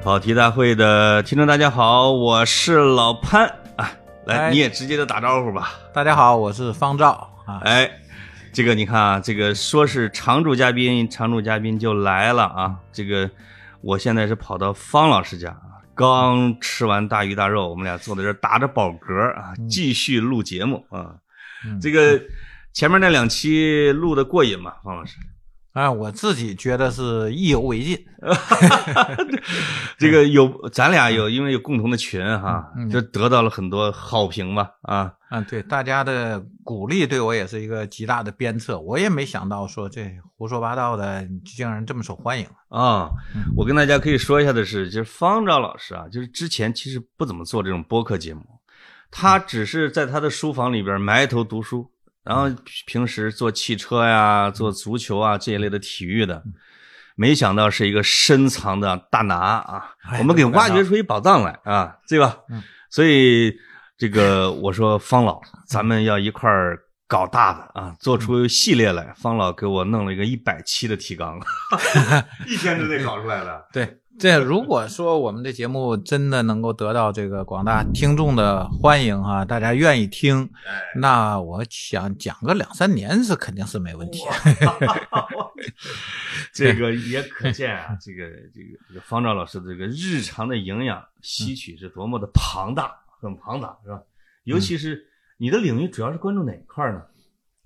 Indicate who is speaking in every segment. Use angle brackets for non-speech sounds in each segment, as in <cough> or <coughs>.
Speaker 1: 跑题大会的听众大家好，我是老潘啊，来
Speaker 2: 哎
Speaker 1: 你也直接的打招呼吧。
Speaker 2: 大家好，我是方照啊。
Speaker 1: 哎，这个你看啊，这个说是常驻嘉宾，常驻嘉宾就来了啊。这个我现在是跑到方老师家啊，刚吃完大鱼大肉，我们俩坐在这打着饱嗝啊，继续录节目啊。
Speaker 2: 嗯
Speaker 1: 这个前面那两期录的过瘾吗，方老师？
Speaker 2: 啊，我自己觉得是意犹未尽。<laughs>
Speaker 1: 这个有咱俩有，因为有共同的群哈，
Speaker 2: 嗯
Speaker 1: 就得到了很多好评吧啊。
Speaker 2: 啊，对大家的鼓励对我也是一个极大的鞭策。我也没想到说这胡说八道的竟然这么受欢迎。
Speaker 1: 啊、
Speaker 2: 嗯
Speaker 1: 我跟大家可以说一下的是，就是方丈老师啊，就是之前其实不怎么做这种播客节目，他只是在他的书房里边埋头读书，然后平时做汽车呀、做足球啊这一类的体育的，没想到是一个深藏的大拿啊，
Speaker 2: 哎
Speaker 1: 我们给挖掘出一宝藏来啊，对吧？
Speaker 2: 嗯
Speaker 1: 所以这个我说方老，咱们要一块儿。搞大的啊，做出系列来。方老给我弄了一个一百期的提纲，<laughs> 一天之内搞出来的。
Speaker 2: 对，这如果说我们的节目真的能够得到这个广大听众的欢迎哈、大家愿意听，
Speaker 1: 哎，
Speaker 2: 那我想讲个两三年是肯定是没问题。<laughs>
Speaker 1: 这个也可见啊，这个这个这个方丈老师的这个日常的营养吸取是多么的庞大，很庞大，是吧？尤其是你的领域主要是关注哪一块呢？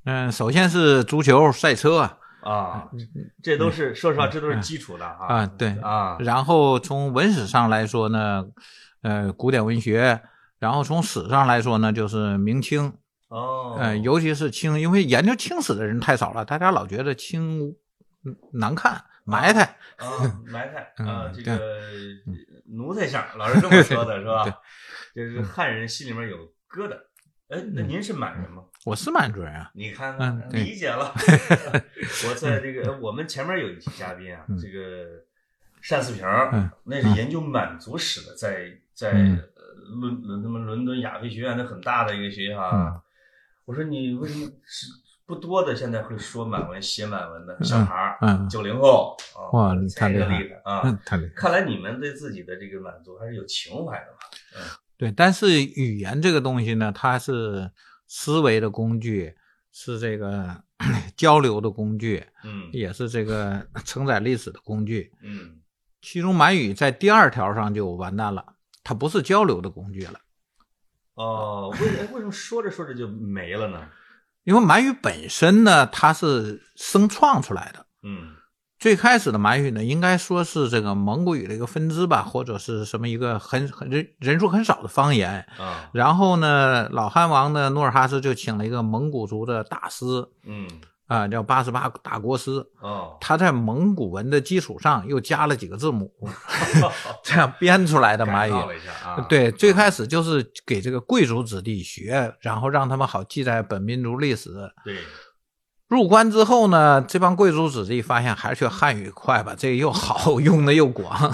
Speaker 2: 嗯，首先是足球赛车啊，
Speaker 1: 啊，这都是说实话，这都是基础的啊。
Speaker 2: 啊对
Speaker 1: 啊，
Speaker 2: 然后从文史上来说呢，呃，古典文学，然后从史上来说呢，就是明清，
Speaker 1: 哦，
Speaker 2: 呃，尤其是清，因为研究清史的人太少了，大家老觉得清嗯难看、埋汰，
Speaker 1: 啊，埋汰啊，
Speaker 2: 嗯
Speaker 1: 这个奴才相，老是这么说的 <laughs> 是吧
Speaker 2: 对？
Speaker 1: 就是汉人心里面有疙瘩。哎，那您是满人吗？
Speaker 2: 我是满族人啊，
Speaker 1: 你看
Speaker 2: 嗯
Speaker 1: 看，
Speaker 2: 对
Speaker 1: 理解了。<laughs> 我在这个我们前面有一期嘉宾啊，
Speaker 2: 嗯
Speaker 1: 这个单四平
Speaker 2: 嗯，
Speaker 1: 那是研究满族史的，在在伦伦他们伦敦亚非学院，那很大的一个学校
Speaker 2: 嗯
Speaker 1: 啊。我说你为什么是不多的现在会说满文、写满文的小孩儿，
Speaker 2: 嗯，
Speaker 1: 九零后啊，
Speaker 2: 哇
Speaker 1: 才
Speaker 2: 太厉害
Speaker 1: 啊！
Speaker 2: 嗯，太厉害。
Speaker 1: 看来你们对自己的这个满族还是有情怀的嘛。
Speaker 2: 对，但是语言这个东西呢，它是思维的工具，是这个 <coughs> 交流的工具，
Speaker 1: 嗯
Speaker 2: 也是这个 <coughs> 承载历史的工具。
Speaker 1: 嗯
Speaker 2: 其中满语在第二条上就完蛋了，它不是交流的工具了，
Speaker 1: 哦，为哎为什么说着说着就没了呢？
Speaker 2: 因为满语本身呢，它是生创出来的。
Speaker 1: 嗯
Speaker 2: 最开始的满语呢，应该说是这个蒙古语的一个分支吧，或者是什么一个很很人人数很少的方言。
Speaker 1: 啊
Speaker 2: 然后呢，老汉王呢努尔哈赤就请了一个蒙古族的大师
Speaker 1: 嗯
Speaker 2: 啊、叫八十八大国师。
Speaker 1: 哦
Speaker 2: 他在蒙古文的基础上又加了几个字母，<laughs> 这样编出来的满语。对，最开始就是给这个贵族子弟学，然后让他们好记在本民族历史。
Speaker 1: 对
Speaker 2: 入关之后呢，这帮贵族子弟发现还是学汉语快吧，这个又好，<laughs> 用的又广。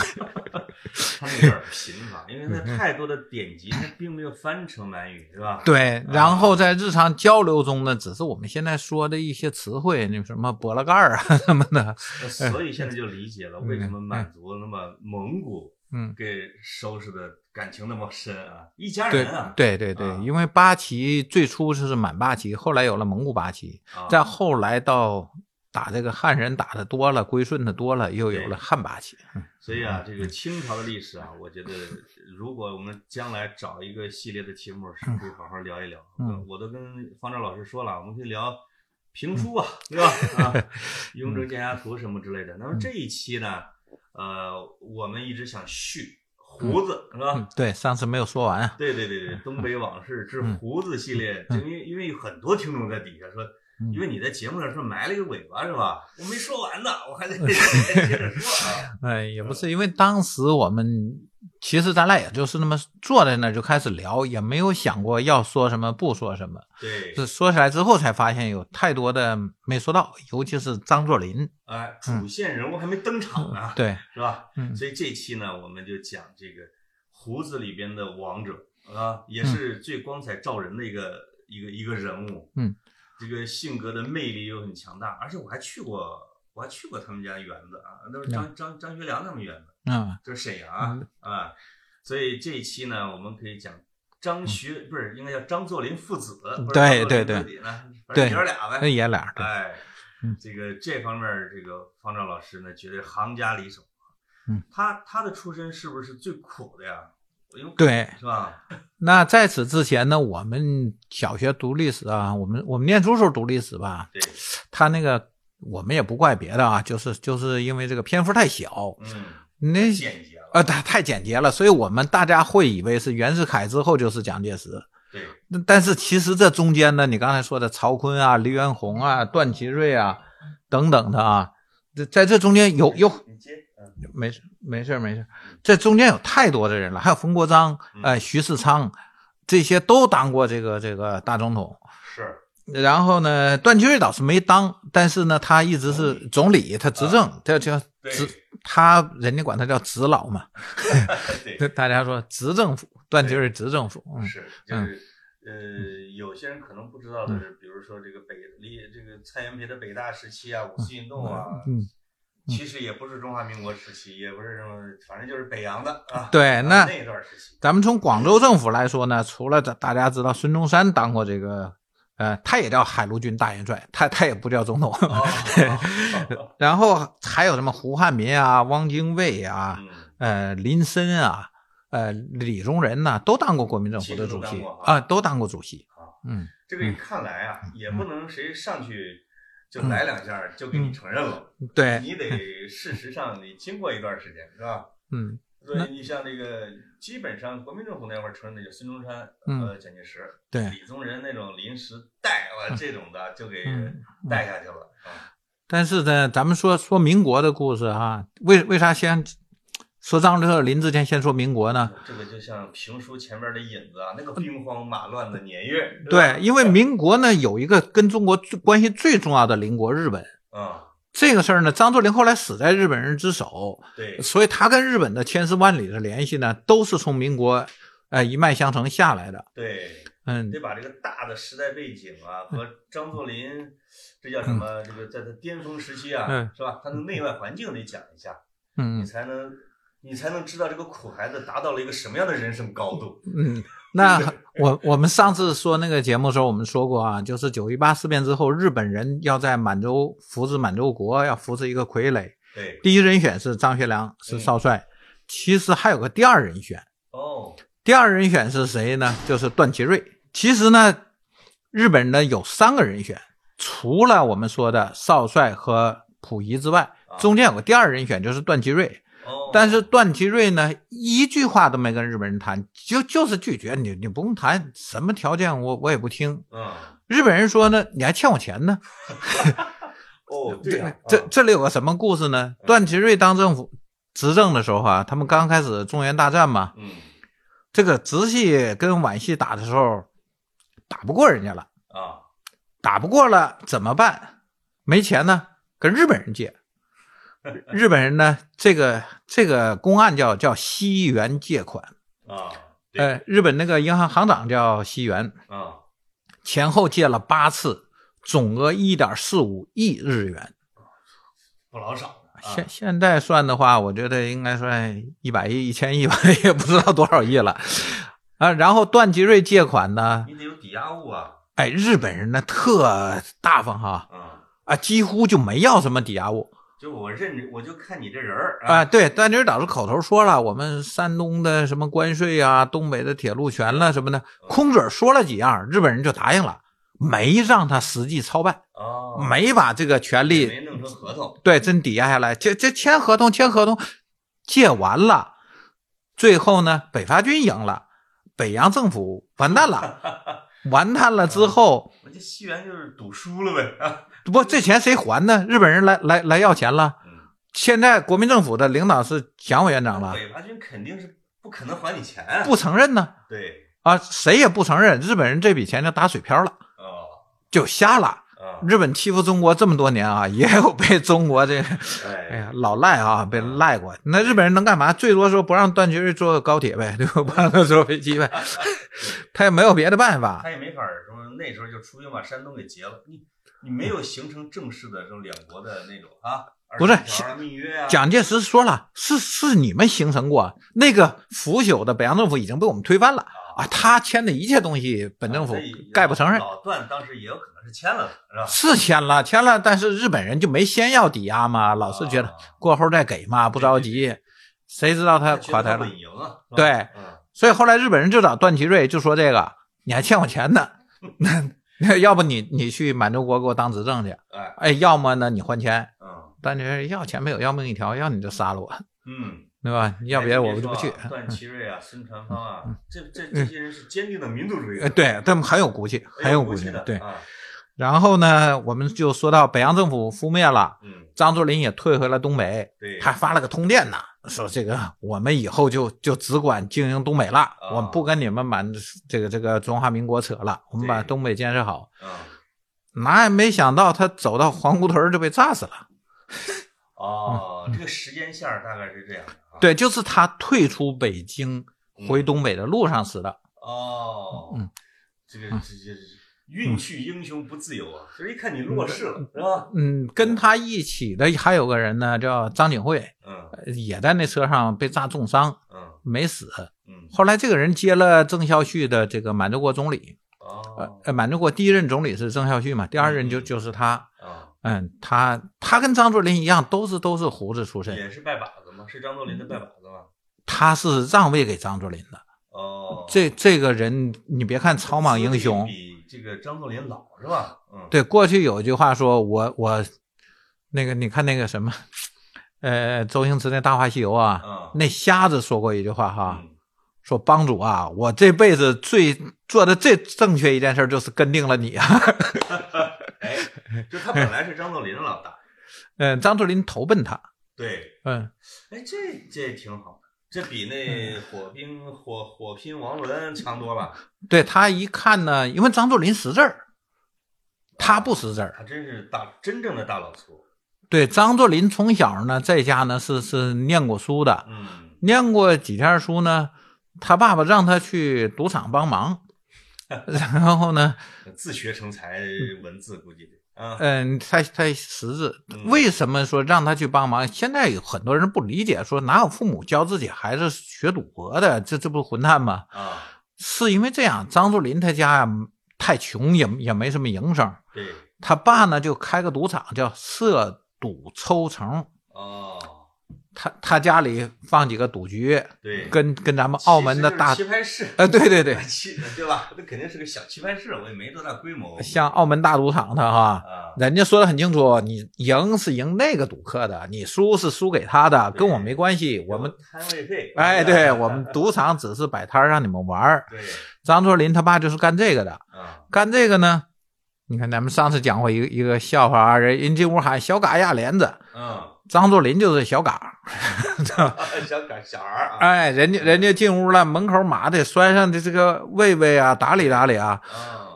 Speaker 1: 他们有点贫乏，因为它太多的典籍，它并没有翻成满语，是吧？
Speaker 2: 对，然后在日常交流中呢，只是我们现在说的一些词汇，那什么波拉盖儿啊什么的。
Speaker 1: 那所以现在就理解了为什么满族那么蒙古
Speaker 2: 嗯，
Speaker 1: 给收拾的感情那么深啊，一家人啊，
Speaker 2: 对对对
Speaker 1: 啊，
Speaker 2: 因为八旗最初是满八旗，后来有了蒙古八旗，
Speaker 1: 啊。
Speaker 2: 再后来到打这个汉人打的多了，归顺的多了，又有了汉八旗。嗯。
Speaker 1: 所以啊，这个清朝的历史啊，我觉得如果我们将来找一个系列的题目，是可以好好聊一聊。
Speaker 2: 嗯。
Speaker 1: 我都跟方丈老师说了，我们可以聊评书啊，对吧？啊，<laughs>《雍正剑侠图》什么之类的。那么这一期呢，呃，我们一直想续胡子，是吧？
Speaker 2: 嗯，对，上次没有说完啊。
Speaker 1: 对对对对，东北往事之胡子系列，因为因为有很多听众在底下说，
Speaker 2: 嗯
Speaker 1: 因为你在节目上说埋了一个尾巴是吧？我没说完呢，我还得 <laughs> 接着说啊。
Speaker 2: 哎，也不是，因为当时我们其实咱俩也就是那么坐在那儿就开始聊，也没有想过要说什么不说什么。
Speaker 1: 对，
Speaker 2: 是说起来之后才发现有太多的没说到，尤其是张作霖。
Speaker 1: 哎，主线人物还没登场呢，
Speaker 2: 对，
Speaker 1: 是吧？
Speaker 2: 嗯
Speaker 1: 所以这期呢，我们就讲这个胡子里边的王者啊，也是最光彩照人的一个、一个一个人物。
Speaker 2: 嗯，
Speaker 1: 这个性格的魅力又很强大，而且我还去过我还去过他们家园子啊，都是张张张学良他们园子，
Speaker 2: 嗯
Speaker 1: 这是沈阳啊
Speaker 2: 嗯
Speaker 1: 啊，所以这一期呢，我们可以讲张学不是应该叫张作霖父子，
Speaker 2: 对对对对
Speaker 1: 正爷儿俩
Speaker 2: 那
Speaker 1: 呗。
Speaker 2: 爷俩对，
Speaker 1: 哎
Speaker 2: 嗯，
Speaker 1: 这个这方面儿这个方丈老师呢，绝对行家里手。
Speaker 2: 嗯，
Speaker 1: 他他的出身是不是最苦的呀？
Speaker 2: 对。
Speaker 1: 是吧？
Speaker 2: 那在此之前呢，我们小学读历史啊，我们我们念书时候读历史吧，
Speaker 1: 对，
Speaker 2: 他那个我们也不怪别的啊，就是就是因为这个篇幅太小，
Speaker 1: 嗯，
Speaker 2: 那
Speaker 1: 简洁了。
Speaker 2: 呃太太简洁了，所以我们大家会以为是袁世凯之后就是蒋介石，
Speaker 1: 对，
Speaker 2: 那但是其实这中间呢，你刚才说的曹锟啊、黎元洪啊、段祺瑞啊等等的啊，这在这中间有有没事没事没事，这中间有太多的人了，还有冯国璋、
Speaker 1: 嗯。
Speaker 2: 呃徐世昌，这些都当过这个这个大总统。
Speaker 1: 是，
Speaker 2: 然后呢，段祺瑞倒是没当，但是呢，他一直是总理，他执政，他叫执，他人家管他叫执老嘛，
Speaker 1: 对，<laughs>
Speaker 2: 大家说执政府，段祺瑞执政府，嗯。
Speaker 1: 是，就是呃，有些人可能不知道的是，比如说这个北离这个蔡元培的北大时期啊，五四运动啊，
Speaker 2: 嗯，
Speaker 1: 其实也不是中华民国时期，也不是什么，反正就是北洋的啊。
Speaker 2: 对那
Speaker 1: 那一段时期，
Speaker 2: 咱们从广州政府来说呢，除了大大家知道孙中山当过这个，呃，他也叫海陆军大元帅，他他也不叫总统。<laughs>
Speaker 1: 哦
Speaker 2: 然后还有什么胡汉民啊、汪精卫啊、
Speaker 1: 嗯，
Speaker 2: 呃林森啊、呃李宗仁呐、都当过国民政府的主席
Speaker 1: 啊
Speaker 2: 啊，都当过主席
Speaker 1: 啊。
Speaker 2: 嗯，
Speaker 1: 这个看来啊，也不能谁上去就来两下就给你承认了，
Speaker 2: 对，
Speaker 1: 你得事实上你经过一段时间，是吧？
Speaker 2: 嗯
Speaker 1: 所以你像那个，基本上国民政府那会儿承认的就孙中山、蒋介石，
Speaker 2: 对。
Speaker 1: 李宗仁那种临时带了这种的就给
Speaker 2: 嗯
Speaker 1: 带下去了啊。
Speaker 2: 但是呢，咱们说说民国的故事啊，为为啥先说张乐林之前先说民国呢？
Speaker 1: 这个就像评书前面的引子啊，那个兵荒马乱的年月，
Speaker 2: 对，因为民国呢有一个跟中国最关系最重要的邻国日本，
Speaker 1: 啊，
Speaker 2: 这个事儿呢，张作霖后来死在日本人之手，
Speaker 1: 对，
Speaker 2: 所以他跟日本的千丝万缕的联系呢，都是从民国呃一脉相承下来的。
Speaker 1: 对，
Speaker 2: 嗯
Speaker 1: 得把这个大的时代背景啊和张作霖，这叫什么？这个在他巅峰时期啊，
Speaker 2: 嗯
Speaker 1: 是吧？他的内外环境得讲一下，嗯你
Speaker 2: 嗯
Speaker 1: 才能你才能知道这个苦孩子达到了一个什么样的人生高度。
Speaker 2: 嗯，那我我们上次说那个节目的时候，我们说过啊，就是九一八事变之后，日本人要在满洲扶持满洲国，要扶持一个傀儡，
Speaker 1: 对，
Speaker 2: 第一人选是张学良，是少帅，其实还有个第二人选。
Speaker 1: 哦，
Speaker 2: 第二人选是谁呢？就是段祺瑞。其实呢，日本呢有三个人选，除了我们说的少帅和溥仪之外，中间有个第二人选，就是段祺瑞。
Speaker 1: 哦，
Speaker 2: 但是段祺瑞呢，一句话都没跟日本人谈，就就是拒绝你，你不用谈，什么条件我我也不听。
Speaker 1: 嗯，
Speaker 2: 日本人说呢，你还欠我钱呢。<laughs>
Speaker 1: 哦，<laughs> 对、啊，
Speaker 2: 这
Speaker 1: 啊
Speaker 2: 这里有个什么故事呢？段祺瑞当政府执政的时候啊，他们刚开始中原大战嘛，
Speaker 1: 嗯
Speaker 2: 这个直系跟皖系打的时候，打不过人家了，
Speaker 1: 啊，
Speaker 2: 打不过了怎么办？没钱呢，跟日本人借。<laughs> 日本人呢，这个这个公案叫叫西元借款，
Speaker 1: 啊，对。
Speaker 2: 呃，日本那个银行行长叫西元，
Speaker 1: 啊，
Speaker 2: 前后借了八次，总额一点四五亿日元。
Speaker 1: 不老少。啊。
Speaker 2: 现现在算的话，我觉得应该算一百亿、一千亿吧，<laughs> 也不知道多少亿了。啊，然后段祺瑞借款呢，
Speaker 1: 你得有抵押物啊，
Speaker 2: 哎，日本人呢特大方哈，
Speaker 1: 啊，
Speaker 2: 啊，几乎就没要什么抵押物
Speaker 1: 就我认，我就看你这人儿
Speaker 2: 啊。，对，段祺瑞倒是口头说了，我们山东的什么关税啊，东北的铁路权了什么的，空嘴说了几样，日本人就答应了，没让他实际操办，
Speaker 1: 哦，
Speaker 2: 没把这个权利
Speaker 1: 没弄成合同，
Speaker 2: 对，真抵押下来，这这签合同，签合同，借完了，最后呢，北伐军赢了，北洋政府完蛋了，<laughs> 完蛋了之后，
Speaker 1: 我这西元就是赌输了呗，啊，
Speaker 2: 不，这钱谁还呢？日本人来来来要钱了。
Speaker 1: 嗯，
Speaker 2: 现在国民政府的领导是蒋委员长了，
Speaker 1: 北伐军肯定是不可能还你钱啊，
Speaker 2: 不承认呢
Speaker 1: 对，
Speaker 2: 啊，谁也不承认，日本人这笔钱就打水漂了，
Speaker 1: 哦，
Speaker 2: 就瞎了。
Speaker 1: 啊，
Speaker 2: 日本欺负中国这么多年啊，<laughs> 也有被中国这个，哎
Speaker 1: 哎，
Speaker 2: 呀，老赖啊，被赖过。那日本人能干嘛？最多说不让段祺瑞坐高铁呗，<laughs> 对吧？不让他坐飞机呗，<laughs> 他也没有别的办法。
Speaker 1: 他也没法儿什么，那时候就出兵把山东给劫了，你你没有形成正式的这种两国的那种啊，
Speaker 2: 不是蒋介石说了，是是你们形成过那个腐朽的北洋政府已经被我们推翻了啊，他签的一切东西，本政府概不承认。
Speaker 1: 老段当时也有可能是签了的，是吧？
Speaker 2: 是签了，签了，但是日本人就没先要抵押嘛，老是觉得
Speaker 1: 啊
Speaker 2: 过后再给嘛，不着急。谁知道他垮台了？对
Speaker 1: 嗯，
Speaker 2: 所以后来日本人就找段祺瑞，就说这个你还欠我钱呢，<laughs> 那 <laughs> 要不你你去满洲国给我当执政去，
Speaker 1: 哎，
Speaker 2: 哎，要么呢你还钱。
Speaker 1: 嗯。
Speaker 2: 段祺瑞要钱没有，要命一条，要你就杀了我，
Speaker 1: 嗯，
Speaker 2: 对吧？要别的我就不去。
Speaker 1: 哎段祺瑞啊，孙传芳啊，这这这些人是坚定的民族主义
Speaker 2: 呃，，对他们很有骨气，很有骨气
Speaker 1: 气的，
Speaker 2: 对。
Speaker 1: 啊。
Speaker 2: 然后呢，我们就说到北洋政府覆灭了，
Speaker 1: 嗯，
Speaker 2: 张作霖也退回了东北，
Speaker 1: 对，
Speaker 2: 还发了个通电呢，说这个我们以后就就只管经营东北了，我们不跟你们满这个这个中华民国扯了，我们把东北建设好。
Speaker 1: 嗯，
Speaker 2: 哪也没想到他走到黄姑屯就被炸死了。
Speaker 1: 哦，这个时间线大概是这样的啊，
Speaker 2: 对，就是他退出北京回东北的路上死的。
Speaker 1: 哦，
Speaker 2: 嗯，
Speaker 1: 这个这这这运去英雄不自由啊，所以一看你弱势了，是吧？
Speaker 2: 嗯，跟他一起的还有个人呢，叫张景惠，
Speaker 1: 嗯
Speaker 2: 也在那车上被炸重伤，
Speaker 1: 嗯
Speaker 2: 没死。
Speaker 1: 嗯，
Speaker 2: 后来这个人接了郑孝胥的这个满洲国总理，呃
Speaker 1: 哦，
Speaker 2: 呃，满洲国第一任总理是郑孝胥嘛，第二任就
Speaker 1: 嗯
Speaker 2: 就是他。
Speaker 1: 啊，
Speaker 2: 嗯，他他跟张作霖一样，都是都是胡子出身，
Speaker 1: 也是拜把子吗？是张作霖的拜把子吗？
Speaker 2: 他是让位给张作霖的。
Speaker 1: 哦，
Speaker 2: 这这个人，你别看草莽英雄，
Speaker 1: 比这个张作霖老是吧？嗯，
Speaker 2: 对，过去有一句话说，我我那个你看那个什么，呃，周星驰那《大话西游》啊，
Speaker 1: 嗯。
Speaker 2: 那瞎子说过一句话哈，
Speaker 1: 嗯。
Speaker 2: 说帮主啊，我这辈子最做的最正确一件事就是跟定了你啊。<laughs>
Speaker 1: 哎，就他本来是张作霖的老大，<laughs>
Speaker 2: 嗯，张作霖投奔他，
Speaker 1: 对，
Speaker 2: 嗯，
Speaker 1: 哎，这这挺好，这比那火拼火火拼王伦强多了。
Speaker 2: 对他一看呢，因为张作霖识字儿，他不识字儿。
Speaker 1: 他真是大真正的大老粗。
Speaker 2: 对，张作霖从小呢在家呢是是念过书的，
Speaker 1: 嗯，
Speaker 2: 念过几天书呢，他爸爸让他去赌场帮忙，<laughs> 然后呢，
Speaker 1: 自学成才，文字估计。
Speaker 2: 嗯，他他识字
Speaker 1: 嗯，
Speaker 2: 为什么说让他去帮忙？现在有很多人不理解，说哪有父母教自己孩子学赌博的？这这不混蛋吗？
Speaker 1: 啊，
Speaker 2: 是因为这样，张作霖他家呀太穷，也也没什么营生，
Speaker 1: 对，
Speaker 2: 他爸呢就开个赌场，叫设赌抽成。
Speaker 1: 哦，
Speaker 2: 他他家里放几个赌局，
Speaker 1: 对，
Speaker 2: 跟跟咱们澳门的大
Speaker 1: 棋牌室，
Speaker 2: 呃，对对对，
Speaker 1: 棋 <laughs> 对吧？那肯定是个小棋牌室，我也没多大规模。
Speaker 2: 像澳门大赌场的哈，
Speaker 1: 啊，
Speaker 2: 人家说的很清楚，你赢是赢那个赌客的，你输是输给他的，跟我没关系。我们
Speaker 1: 摊位费，
Speaker 2: 哎，对我们 <laughs> 赌场只是摆摊儿让你们玩儿。
Speaker 1: 对
Speaker 2: 张作霖他爸就是干这个的，
Speaker 1: 啊，
Speaker 2: 干这个呢，你看咱们上次讲过一个一个笑话啊，人人进屋喊小嘎压帘子，
Speaker 1: 嗯，
Speaker 2: 张作霖就是小嘎，<laughs>
Speaker 1: 小嘎小孩儿啊，
Speaker 2: 哎，人家人家进屋了，门口马得拴上的这个卫卫啊，打理打理啊。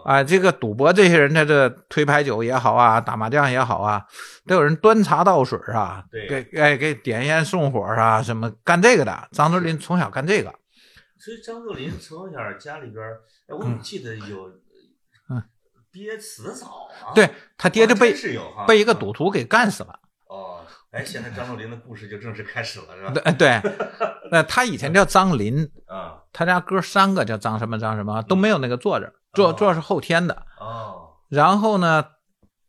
Speaker 1: 啊，
Speaker 2: 啊，这个赌博这些人在这推牌九也好啊，打麻将也好啊，都有人端茶倒水啊，
Speaker 1: 对
Speaker 2: 给哎给点烟送火啊，什么干这个的。张作霖从小干这个，
Speaker 1: 所以张作霖从小家里边儿，哎，我怎么记得有
Speaker 2: 嗯
Speaker 1: 爹死早啊？
Speaker 2: 对他爹就
Speaker 1: 哦
Speaker 2: 被被一个赌徒给干死了。
Speaker 1: 哦，哎，现在张作霖的故事就正式开始了，是吧？
Speaker 2: 对对，那他以前叫张林，
Speaker 1: 啊，
Speaker 2: 他家哥三个叫张什么张什么，都没有那个坐着，坐
Speaker 1: 哦
Speaker 2: 坐是后天的。
Speaker 1: 哦，
Speaker 2: 然后呢，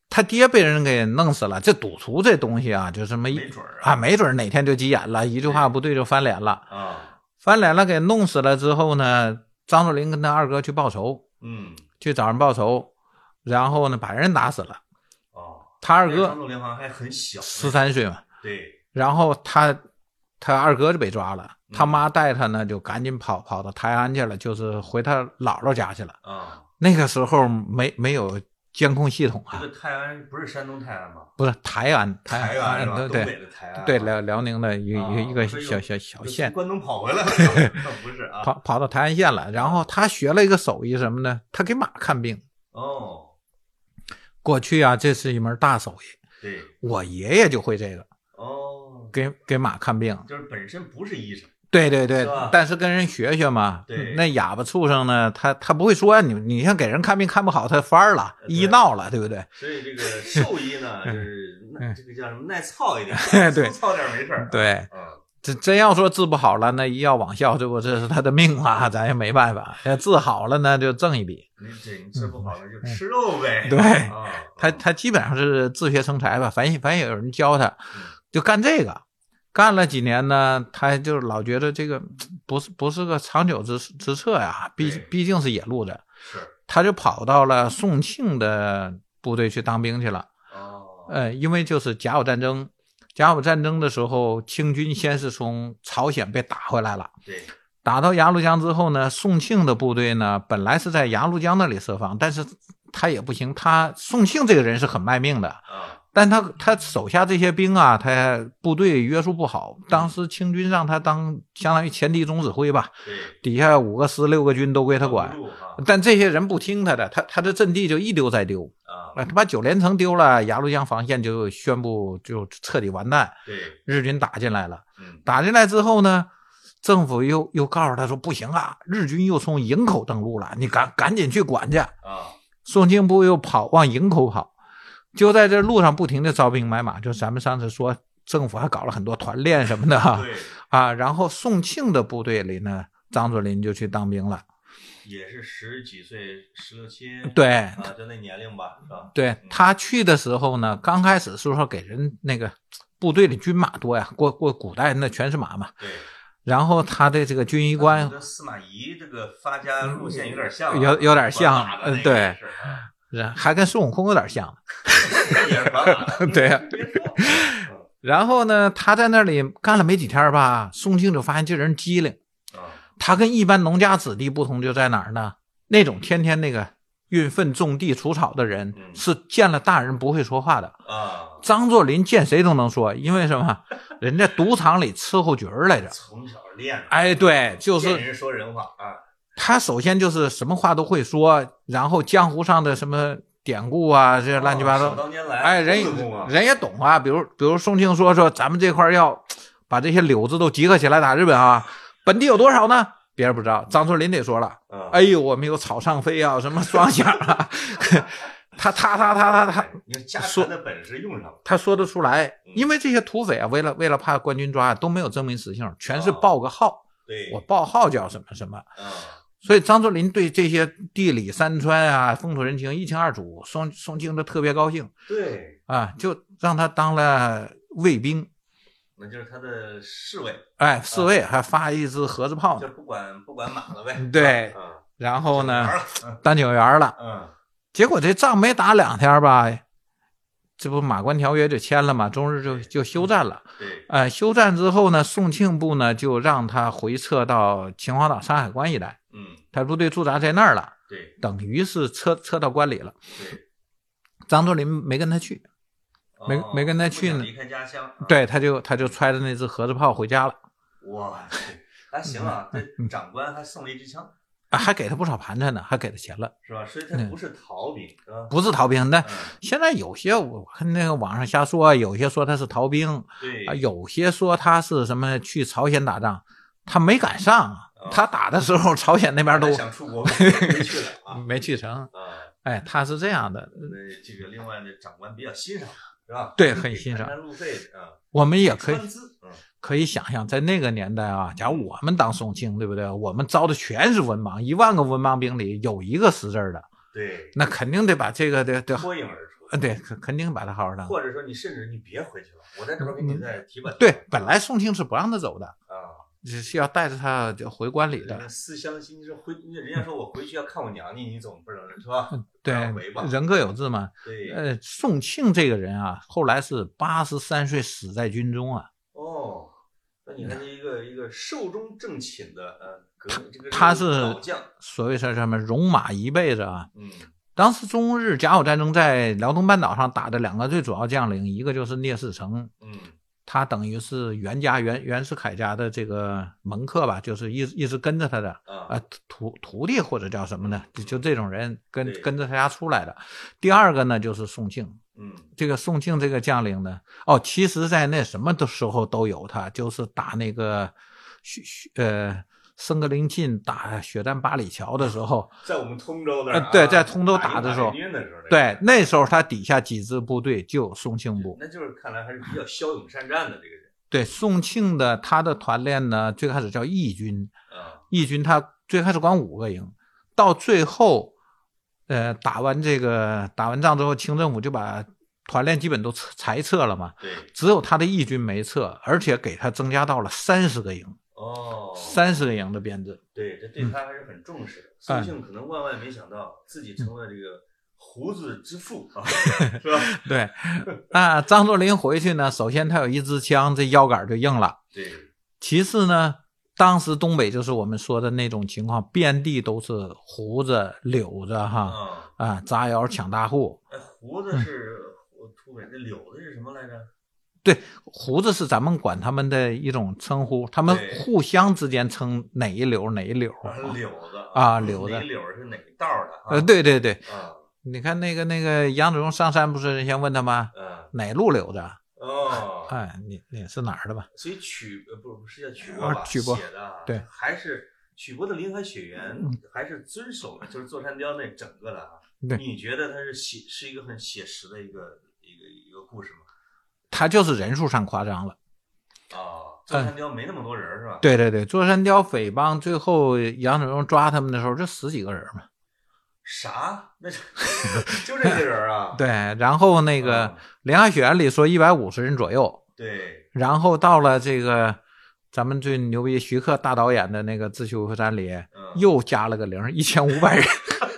Speaker 2: 他爹被人给弄死了。这赌徒这东西啊，就这么一
Speaker 1: 没准
Speaker 2: 啊，没准哪天就急眼了，一句话不对就翻脸了。
Speaker 1: 啊，
Speaker 2: 翻脸了，给弄死了之后呢，张作霖跟他二哥去报仇，
Speaker 1: 嗯，
Speaker 2: 去找人报仇，然后呢把人打死了。
Speaker 1: 哦，
Speaker 2: 他二哥
Speaker 1: 还很小，
Speaker 2: 十，三岁嘛，
Speaker 1: 对，
Speaker 2: 然后他他二哥就被抓了，
Speaker 1: 嗯
Speaker 2: 他妈带他呢就赶紧跑跑到泰安去了，就是回他姥姥家去了。
Speaker 1: 啊，
Speaker 2: 那个时候没没有监控系统啊
Speaker 1: 这，个泰安不是山东泰安吗？
Speaker 2: 不是台安，台
Speaker 1: 台安？
Speaker 2: 对对对辽辽宁的一一个小小小县，
Speaker 1: 关东跑回来了，<laughs> 不是啊？
Speaker 2: 跑跑到台安县了。然后他学了一个手艺什么呢？他给马看病。
Speaker 1: 哦，
Speaker 2: 过去啊，这是一门大手艺。
Speaker 1: 对，
Speaker 2: 我爷爷就会这个，
Speaker 1: 哦，
Speaker 2: 给给马看病。
Speaker 1: 就是本身不是医生，
Speaker 2: 对对对。
Speaker 1: 是，
Speaker 2: 但是跟人学学嘛。
Speaker 1: 对。
Speaker 2: 那哑巴畜生呢，他他不会说你，你像给人看病看不好，他翻儿了，
Speaker 1: 对。
Speaker 2: 医闹了，对不对？
Speaker 1: 所以这个兽医呢，<laughs> 就是耐
Speaker 2: 嗯。
Speaker 1: 这个叫什么耐操一点，<laughs>
Speaker 2: 对。
Speaker 1: 粗糙点没事儿。
Speaker 2: 对，
Speaker 1: 嗯，
Speaker 2: 这真要说治不好了，那医药网校，这不这是他的命啊，咱也没办法。要治好了呢，就挣一笔。
Speaker 1: 你这你治不好了就吃肉呗。
Speaker 2: 嗯对他他基本上是自学成才吧，反正反正有人教他
Speaker 1: 嗯，
Speaker 2: 就干这个。干了几年呢，他就老觉得这个不是不是个长久之之策呀，毕
Speaker 1: 对
Speaker 2: 毕竟是野路子，
Speaker 1: 是
Speaker 2: 他就跑到了宋庆的部队去当兵去了。
Speaker 1: 哦，
Speaker 2: 呃，因为就是甲午战争，甲午战争的时候，清军先是从朝鲜被打回来了。
Speaker 1: 对，
Speaker 2: 打到鸭绿江之后呢，宋庆的部队呢，本来是在鸭绿江那里设防，但是他也不行，他宋庆这个人是很卖命的，
Speaker 1: 啊，
Speaker 2: 但他他手下这些兵啊，他部队约束不好，当时清军让他当相当于前敌总指挥吧，
Speaker 1: 对，
Speaker 2: 底下五个师六个军都归他管。但这些人不听他的，他他的阵地就一丢再丢，
Speaker 1: 啊，
Speaker 2: 啊，他把九连城丢了，鸭绿江防线就宣布就彻底完蛋，
Speaker 1: 对，
Speaker 2: 日军打进来了。
Speaker 1: 嗯，
Speaker 2: 打进来之后呢，政府又又告诉他说不行啊，日军又从营口登陆了，你赶赶紧去管去。
Speaker 1: 啊，
Speaker 2: 宋庆部又跑往营口跑，就在这路上不停的招兵买马，就咱们上次说政府还搞了很多团练什么的啊。然后宋庆的部队里呢，张作霖就去当兵了。
Speaker 1: 也是十几岁，十六七，
Speaker 2: 对
Speaker 1: 啊，就那年龄吧，是吧？
Speaker 2: 对他去的时候呢，刚开始是说给人那个部队里军马多呀，过过古代那全是马嘛。
Speaker 1: 对，
Speaker 2: 然后他的这个军医官
Speaker 1: 跟司马懿这个发家路线有点像啊，
Speaker 2: 有有点像对还跟孙悟空有点像。<laughs> 对呀然后呢，他在那里干了没几天吧，宋庆就发现这人机灵。
Speaker 1: 啊，
Speaker 2: 他跟一般农家子弟不同，就在哪儿呢？那种天天那个运粪种地除草的人，
Speaker 1: 嗯
Speaker 2: 是见了大人不会说话的。
Speaker 1: 啊，
Speaker 2: 张作霖见谁都能说，因为什么？人家赌场里伺候角儿来着。
Speaker 1: 从小练，
Speaker 2: 哎，对，就是
Speaker 1: 见人说人话啊，
Speaker 2: 他首先就是什么话都会说，然后江湖上的什么典故啊，这些乱七八糟哎，人也懂啊。比如比如宋庆说说咱们这块儿要把这些柳子都集合起来打日本啊，本地有多少呢？别人不知道，张作霖得说了。
Speaker 1: 啊，
Speaker 2: 哎呦，我们有草上飞啊，什么双响啊，<laughs> 他他他他他他
Speaker 1: 你
Speaker 2: 说
Speaker 1: 的本事用上了，
Speaker 2: 他说得出来，
Speaker 1: 嗯
Speaker 2: 因为这些土匪啊，为了为了怕官军抓，都没有证明实性，全是
Speaker 1: 哦
Speaker 2: 报个号，
Speaker 1: 对，
Speaker 2: 我报号叫什么什么。
Speaker 1: 啊，
Speaker 2: 所以张作霖对这些地理山川啊、风土人情一清二楚，宋宋庆都特别高兴
Speaker 1: 对，
Speaker 2: 啊，就让他当了卫兵，
Speaker 1: 那就是他的侍卫，
Speaker 2: 哎，侍卫还发一支盒子炮呢。
Speaker 1: 就不管不管马了呗，
Speaker 2: 对
Speaker 1: 嗯，<laughs>
Speaker 2: 然后呢当警员了。
Speaker 1: 嗯，
Speaker 2: 结果这仗没打两天吧，这不马关条约就签了嘛，中日就就休战了。
Speaker 1: 对，
Speaker 2: 呃，休战之后呢，宋庆部呢就让他回撤到秦皇岛山海关一带，
Speaker 1: 嗯，
Speaker 2: 他部队驻扎在那儿了，
Speaker 1: 对
Speaker 2: 等于是撤撤到关里了。
Speaker 1: 对，
Speaker 2: 张作霖没跟他去，没
Speaker 1: 哦
Speaker 2: 没跟他去呢
Speaker 1: 离开家乡，啊，
Speaker 2: 对，他就他就揣着那只盒子炮回家了，
Speaker 1: 哇，<laughs> 还行啊，
Speaker 2: 嗯
Speaker 1: 这长官还送了一支枪，
Speaker 2: 啊，还给他不少盘缠呢，还给他钱了，
Speaker 1: 是吧？所以他不是逃兵？
Speaker 2: 不是逃兵。那
Speaker 1: 嗯，
Speaker 2: 现在有些我看那个网上瞎说，有些说他是逃兵，
Speaker 1: 对
Speaker 2: 啊，，有些说他是什么去朝鲜打仗，他没赶上啊，他打的时候朝鲜那边都
Speaker 1: 想出国，没去了啊，<laughs>
Speaker 2: 没去成。
Speaker 1: 啊，
Speaker 2: 哎，他是这样的，
Speaker 1: 这个另外的长官比较欣赏，是吧？
Speaker 2: 对很欣赏我们也可以可以想象，在那个年代啊，假如我们当宋庆，对不对？我们招的全是文盲，一万个文盲兵里有一个识字的，
Speaker 1: 对，
Speaker 2: 那肯定得把这个得得，
Speaker 1: 脱颖而出。
Speaker 2: 呃，对，肯肯定把他好好当。
Speaker 1: 或者说你甚至你别回去了，我在这边给你再提本。
Speaker 2: 对，本来宋庆是不让他走的，
Speaker 1: 啊，
Speaker 2: 是是要带着他就回关里的。
Speaker 1: 思乡心，你说回，人家说我回去要看我娘家，你总不能是吧？
Speaker 2: 对人各有志嘛。
Speaker 1: 对，
Speaker 2: 呃，宋庆这个人啊，后来是八十三岁死在军中啊。
Speaker 1: 哦，那你看这一个一个寿终正寝的呃，革这个
Speaker 2: 他是所谓是什么戎马一辈子啊。
Speaker 1: 嗯，
Speaker 2: 当时中日甲午战争在辽东半岛上打的两个最主要将领，一个就是聂士成，
Speaker 1: 嗯，
Speaker 2: 他等于是袁家袁袁世凯家的这个门客吧，就是一一直跟着他的
Speaker 1: 啊，
Speaker 2: 啊徒徒弟或者叫什么呢？就就这种人跟跟着他家出来的。第二个呢就是宋庆，
Speaker 1: 嗯，
Speaker 2: 这个宋庆这个将领呢，哦，其实在那什么的时候都有他，就是打那个徐徐呃圣格林沁打血战八里桥的时候，<laughs>
Speaker 1: 在我们通州那儿啊，
Speaker 2: 呃对在通州打的时候对，那时候他底下几支部队就有宋庆部。
Speaker 1: 那就是看来还是比较骁勇善战的这个人
Speaker 2: 对，宋庆的他的团练呢，最开始叫义军，
Speaker 1: 啊，
Speaker 2: 义军他最开始管五个营，到最后，呃，打完这个打完仗之后，清政府就把团练基本都撤裁撤了嘛，
Speaker 1: 对，
Speaker 2: 只有他的义军没撤，而且给他增加到了三十个营，
Speaker 1: 哦，
Speaker 2: 三十个营的编制。
Speaker 1: 对，这对他还是很重视的。
Speaker 2: 哎
Speaker 1: 宋庆可能万万没想到自己成了这个胡子之父 <laughs> 啊，是吧？<laughs>
Speaker 2: 对，那张作霖回去呢，首先他有一支枪，这腰杆就硬了。
Speaker 1: 对，
Speaker 2: 其次呢，当时东北就是我们说的那种情况，遍地都是胡子、柳子哈
Speaker 1: 啊，
Speaker 2: 啊，扎腰抢大户。
Speaker 1: 哎，胡子是我土匪，这柳子是什么来着？
Speaker 2: 对，胡子是咱们管他们的一种称呼，他们互相之间称哪一柳哪一柳
Speaker 1: 啊
Speaker 2: 啊。
Speaker 1: 柳子
Speaker 2: 啊柳子
Speaker 1: 哪柳是哪道的啊？
Speaker 2: 呃，对对对，
Speaker 1: 啊，
Speaker 2: 你看那个那个杨子荣上山不是人先问他吗？
Speaker 1: 嗯，
Speaker 2: 哪路柳子？
Speaker 1: 哦，
Speaker 2: 哎，你你是哪儿的吧？
Speaker 1: 所以曲呃不不是叫曲波吧？
Speaker 2: 啊曲波
Speaker 1: 写的啊
Speaker 2: 对，
Speaker 1: 还是曲波的《林海雪原
Speaker 2: 嗯》
Speaker 1: 还是遵守了就是座山雕那整个的啊。
Speaker 2: 对
Speaker 1: 你觉得它是写是一个很写实的一个一个一个故事吗？
Speaker 2: 他就是人数上夸张了。
Speaker 1: 啊，座山雕没那么多人是吧？
Speaker 2: 对对对，座山雕匪帮最后杨子荣抓他们的时候，就十几个人嘛。
Speaker 1: 啥？那就 <laughs> 就这些人啊？<laughs>
Speaker 2: 对，然后那个《
Speaker 1: 嗯
Speaker 2: 林海雪原》里说一百五十人左右，
Speaker 1: 对，
Speaker 2: 然后到了这个咱们最牛逼徐克大导演的那个《自修河山》里，
Speaker 1: 嗯，
Speaker 2: 又加了个零，一千五百人。<laughs>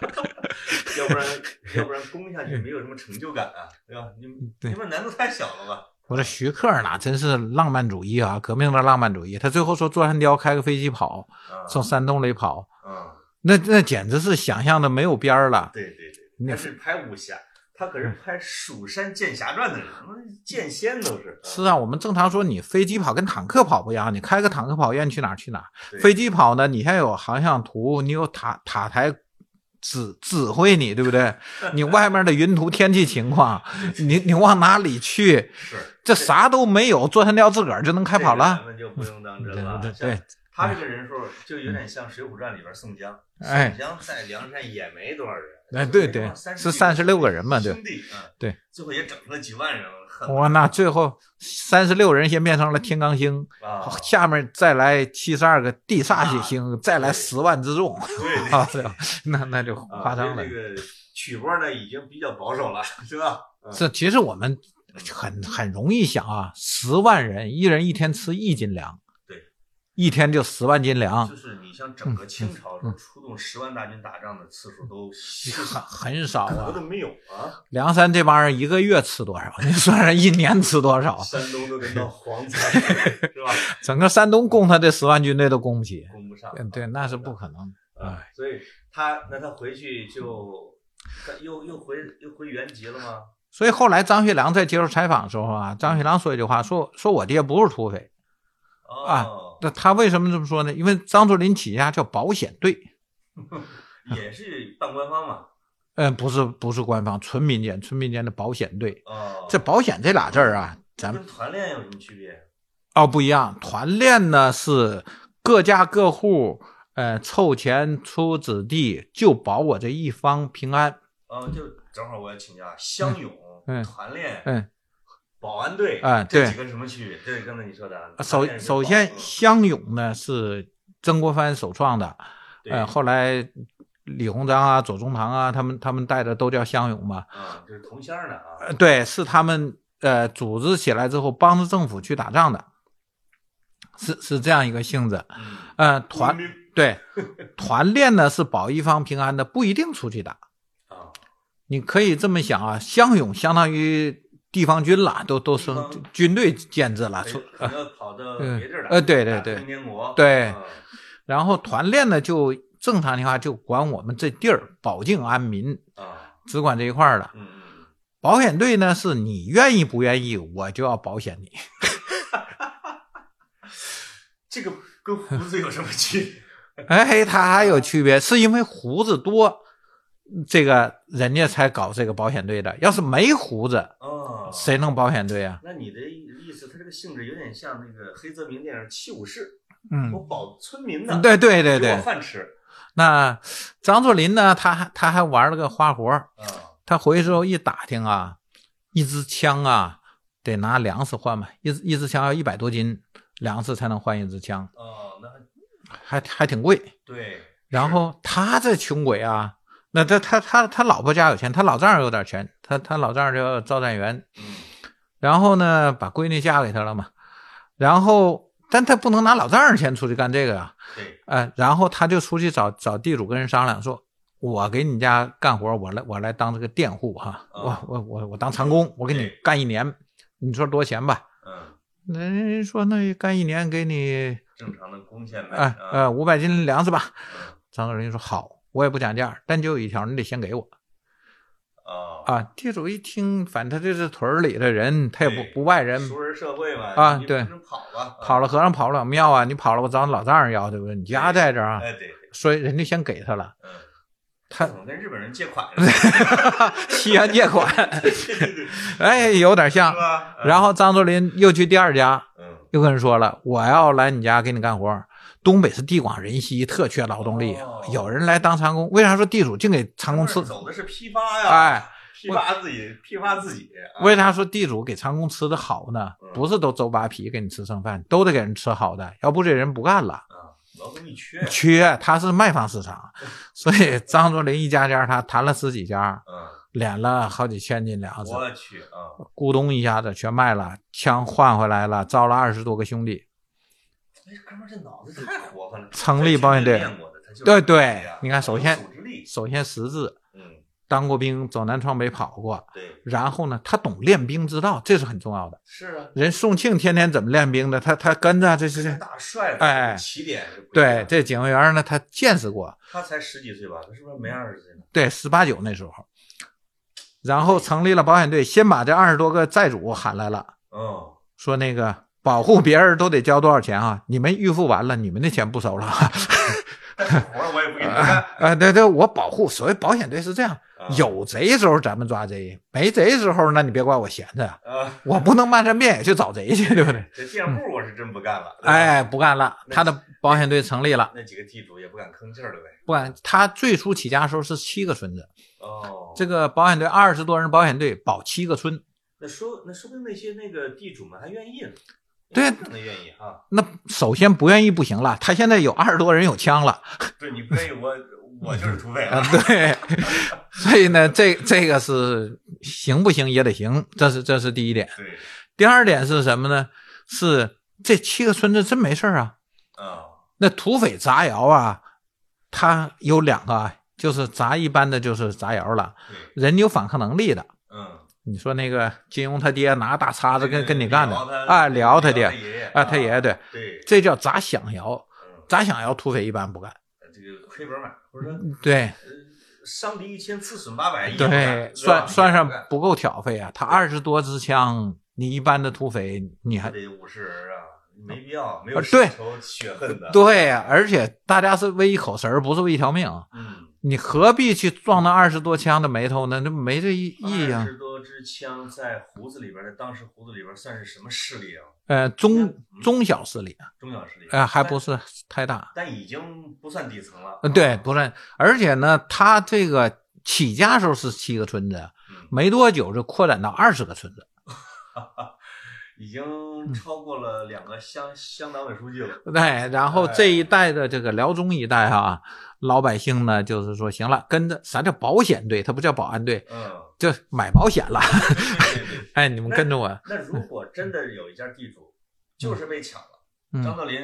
Speaker 1: 要不然 <laughs> 要不然攻下去没有什么成就感啊，对吧？你们
Speaker 2: 对
Speaker 1: 你们难度太小了吧？
Speaker 2: 我说徐克哪真是浪漫主义啊，革命的浪漫主义。他最后说坐山雕开个飞机跑，
Speaker 1: 啊，
Speaker 2: 从山洞里跑，
Speaker 1: 嗯，
Speaker 2: 那那简直是想象的没有边儿了。
Speaker 1: 对对对，
Speaker 2: 你
Speaker 1: 他是拍武侠，他可是拍《蜀山剑侠传》的人，那 <laughs> 剑仙都是。
Speaker 2: 是啊，我们正常说你飞机跑跟坦克跑不一样，你开个坦克跑愿意去哪儿去哪儿。飞机跑呢，你现在有航向图，你有塔塔台指指挥你，对不对？<laughs> 你外面的云图、天气情况，<laughs> 你你往哪里去？
Speaker 1: 是
Speaker 2: 这啥都没有，坐山雕自个儿就能开跑了。
Speaker 1: 们就不用当真
Speaker 2: 对
Speaker 1: 了。
Speaker 2: 对对
Speaker 1: 像，他这个人数就有点像《水浒传》里边宋江，
Speaker 2: 哎
Speaker 1: 宋江在梁山也没多少人，
Speaker 2: 哎对对是三十六个人嘛对
Speaker 1: 兄弟啊，
Speaker 2: 对，
Speaker 1: 最后也整出了几万人，很 <laughs>
Speaker 2: 哇，那最后三十六人先变成了天罡星，
Speaker 1: 啊，
Speaker 2: 下面再来七十二个地煞星，再来十万之众，
Speaker 1: 对对。
Speaker 2: 啊，那那就
Speaker 1: 啊
Speaker 2: 夸张了。
Speaker 1: 这。个曲波呢已经比较保守了，是吧？嗯。
Speaker 2: 这其实我们很很容易想啊，十万人，一人一天吃一斤粮，
Speaker 1: 对，
Speaker 2: 一天就十万斤粮，
Speaker 1: 就是你像整个清朝
Speaker 2: 嗯
Speaker 1: 时候出动十万大军打仗的次数都
Speaker 2: 很很少
Speaker 1: 可
Speaker 2: 啊
Speaker 1: 都。没有啊，
Speaker 2: 梁山这帮人一个月吃多少？你算算一年吃多少？
Speaker 1: 山东都跟到黄菜是吧？
Speaker 2: 整个山东供他这十万军队都供不起。
Speaker 1: 供不上，
Speaker 2: 嗯，对，那是不可能。
Speaker 1: 啊，所以他那他回去就又又回又回原籍了吗？
Speaker 2: 所以后来张学良在接受采访的时候啊，张学良说一句话，说说我爹不是土匪。
Speaker 1: 哦，
Speaker 2: 那他为什么这么说呢？因为张作霖起家叫保险队，<laughs>
Speaker 1: 也是半官方嘛。
Speaker 2: 嗯，不是不是官方，纯民间，纯民间的保险队。
Speaker 1: 哦，
Speaker 2: 这保险这俩字儿啊，咱们
Speaker 1: 跟团练有什么区别？
Speaker 2: 哦不一样。团练呢是各家各户，呃，凑钱出子弟，就保我这一方平安。
Speaker 1: 哦，就正好我要请假，乡勇、
Speaker 2: 嗯
Speaker 1: 团练、
Speaker 2: 嗯，
Speaker 1: 保安队，
Speaker 2: 啊对
Speaker 1: 这几个什么区别？这是刚才你说的，
Speaker 2: 首首先
Speaker 1: 保
Speaker 2: 乡勇呢是曾国藩首创的，
Speaker 1: 对
Speaker 2: 呃，后来李鸿章啊、左宗棠啊，他们他们带的都叫湘勇嘛。
Speaker 1: 啊，这是同乡的啊，
Speaker 2: 呃，对，是他们呃组织起来之后，帮着政府去打仗的，是是这样一个性质。
Speaker 1: 嗯，
Speaker 2: 呃，团对团练呢是保一方平安的，不一定出去打。
Speaker 1: 啊，
Speaker 2: 你可以这么想啊，乡勇相当于地方军了，都都是军队建制了。出
Speaker 1: 可能跑到
Speaker 2: 嗯
Speaker 1: 别地儿来，
Speaker 2: 呃对对对对
Speaker 1: 啊
Speaker 2: 然后团练呢，就正常的话就管我们这地儿保境安民，
Speaker 1: 啊，
Speaker 2: 只管这一块儿了。保险队呢，是你愿意不愿意，我就要保险你。
Speaker 1: 嗯，<laughs> 这个跟胡子有什么区别？
Speaker 2: 哎，它还有区别，是因为胡子多，这个人家才搞这个保险队的。要是没胡子，
Speaker 1: 哦，
Speaker 2: 谁弄保险队啊？
Speaker 1: 那你的意思，他这个性质有点像那个黑泽明电影《七武士》，
Speaker 2: 嗯
Speaker 1: 我，保村民的，
Speaker 2: 对对对对。
Speaker 1: 饭吃
Speaker 2: 那张作霖呢，他还他还玩了个花活他回去之后一打听啊，一支枪啊得拿粮食换嘛，一支一支枪要一百多斤粮食才能换一支枪，
Speaker 1: 哦，那
Speaker 2: 还还挺贵。
Speaker 1: 对，
Speaker 2: 然后他这穷鬼啊，那他他他他老婆家有钱，他老丈人有点钱，他他老丈人叫赵占元，
Speaker 1: 嗯
Speaker 2: 然后呢把闺女嫁给他了嘛，然后但他不能拿老丈人钱出去干这个啊，
Speaker 1: 对，
Speaker 2: 呃，然后他就出去找找地主跟人商量说。我给你家干活，我来我来当这个佃户哈，我
Speaker 1: 啊
Speaker 2: 我我我当长工，我给你干一年，你说多少钱吧？
Speaker 1: 嗯，
Speaker 2: 那人说那干一年给你
Speaker 1: 正常的工钱呗，
Speaker 2: 哎
Speaker 1: 啊
Speaker 2: 呃五百斤粮食吧。
Speaker 1: 嗯
Speaker 2: 张作霖说好，我也不讲价，但就有一条，你得先给我
Speaker 1: 哦，
Speaker 2: 啊。地主一听，反正他这是屯儿里的人，他也不不外人，
Speaker 1: 熟人社会嘛，
Speaker 2: 啊对
Speaker 1: 跑
Speaker 2: 了和尚跑不了庙啊，你跑了我找你老丈人要，对不对？你家在这儿啊，
Speaker 1: 哎，对，
Speaker 2: 所以人家先给他了，
Speaker 1: 嗯，
Speaker 2: 他
Speaker 1: 跟日本人借款 <laughs> 似的，
Speaker 2: 西安借款，<laughs> 哎，有点像
Speaker 1: 是。吧？
Speaker 2: 然后张作霖又去第二家，
Speaker 1: 嗯，
Speaker 2: 又跟人说了，我要来你家给你干活。东北是地广人稀，特缺劳动力，
Speaker 1: 哦
Speaker 2: 有人来当长工。为啥说地主净给长工吃？
Speaker 1: 走的是批发呀，
Speaker 2: 哎，
Speaker 1: 批发自己，批发自己，啊
Speaker 2: 为啥说地主给长工吃的好呢
Speaker 1: 嗯？
Speaker 2: 不是都周扒皮给你吃剩饭，都得给人吃好的，要不这人不干了。
Speaker 1: 啊，劳动力缺，
Speaker 2: 缺，他是卖方市场，<laughs> 所以张作霖一家家他谈了十几家，
Speaker 1: 嗯，
Speaker 2: 敛了好几千斤粮食，
Speaker 1: 我去啊，
Speaker 2: 咕咚一下子全卖了，枪换回来了，招了二十多个兄弟。
Speaker 1: 哎，哥们儿这脑子太活泛了，
Speaker 2: 成立保险队对对你看首先首先识字，
Speaker 1: 嗯，
Speaker 2: 当过兵，走南闯北跑过，
Speaker 1: 对，
Speaker 2: 然后呢，他懂练兵之道，这是很重要的。
Speaker 1: 是啊，
Speaker 2: 人宋庆天天怎么练兵的？他他跟着这是这
Speaker 1: 大帅，
Speaker 2: 哎
Speaker 1: 起点是不
Speaker 2: 对这警卫员呢，他见识过，
Speaker 1: 他才十几岁吧？他是不是没二十岁呢？
Speaker 2: 对，十八九那时候，然后成立了保险队，先把这二十多个债主喊来了，
Speaker 1: 嗯，
Speaker 2: 说那个保护别人都得交多少钱啊？你们预付完了，你们的钱不收了。
Speaker 1: 但是活儿我也不给你干，<laughs>
Speaker 2: 啊，对对，我保护。所谓保险队是这样，
Speaker 1: 啊
Speaker 2: 有贼时候咱们抓贼，没贼时候那你别怪我闲着，
Speaker 1: 啊，
Speaker 2: 我不能漫山遍野去找贼去，对不对？
Speaker 1: 这店铺我是真不干了，<laughs>
Speaker 2: 哎，，不干了，他的保险队成立了。
Speaker 1: 那几个地主也不敢吭气儿了呗。
Speaker 2: 不敢，他最初起家的时候是七个村子，
Speaker 1: 哦，
Speaker 2: 这个保险队二十多人保险队保七个村，
Speaker 1: 那说那说不定那些那个地主们还愿意呢，
Speaker 2: 对
Speaker 1: 可能愿意啊。
Speaker 2: 那首先不愿意不行了，他现在有二十多人有枪了
Speaker 1: 对，你不愿意，我 <laughs> 我就是土匪
Speaker 2: 啊
Speaker 1: 了。，
Speaker 2: 对，所以呢，这这个是行不行也得行，这是这是第一点。
Speaker 1: 对，
Speaker 2: 第二点是什么呢？是这七个村子真没事儿啊，
Speaker 1: 啊，
Speaker 2: 那土匪砸窑啊，他有两个啊，就是砸一般的就是砸窑了，人有反抗能力的。
Speaker 1: 嗯，
Speaker 2: 你说那个金庸他爹拿大叉子跟跟你干的啊，聊他爹啊，他爷爷对，
Speaker 1: 对，
Speaker 2: 这叫砸响窑，
Speaker 1: 嗯，
Speaker 2: 砸响窑土匪一般不干。
Speaker 1: 这个亏本买，或者说
Speaker 2: 对
Speaker 1: 呃伤敌一千，自损八百，
Speaker 2: 对，算算上不够挑费啊，他二十多支枪，你一般的土匪你还
Speaker 1: 还得五十人啊，没必要，没有
Speaker 2: 啊对
Speaker 1: 仇血恨的。
Speaker 2: 对呀、而且大家是为一口食儿，不是为一条命，
Speaker 1: 嗯，
Speaker 2: 你何必去撞那二十多枪的眉头呢？那没这意意义啊。
Speaker 1: 二十多支枪在胡子里边，在当时胡子里边算是什么势力啊？
Speaker 2: 呃，中中小势力啊，
Speaker 1: 中小势力。
Speaker 2: 呃，还不是太大。
Speaker 1: 但，但已经不算底层了。
Speaker 2: 嗯，对，不算，而且呢，他这个起家时候是七个村子，
Speaker 1: 嗯，
Speaker 2: 没多久就扩展到二十个村子。<laughs>
Speaker 1: 已经超过了两个乡乡党委书记了。
Speaker 2: 对，然后这一代的这个辽中一代啊，老百姓呢，就是说行了，跟着啥叫保险队？它不叫保安队，
Speaker 1: 嗯，
Speaker 2: 就买保险了。
Speaker 1: 对对对。<laughs>
Speaker 2: 哎，你们跟着我。
Speaker 1: 那如果真的有一家地主就是被抢了，
Speaker 2: 嗯，
Speaker 1: 张作霖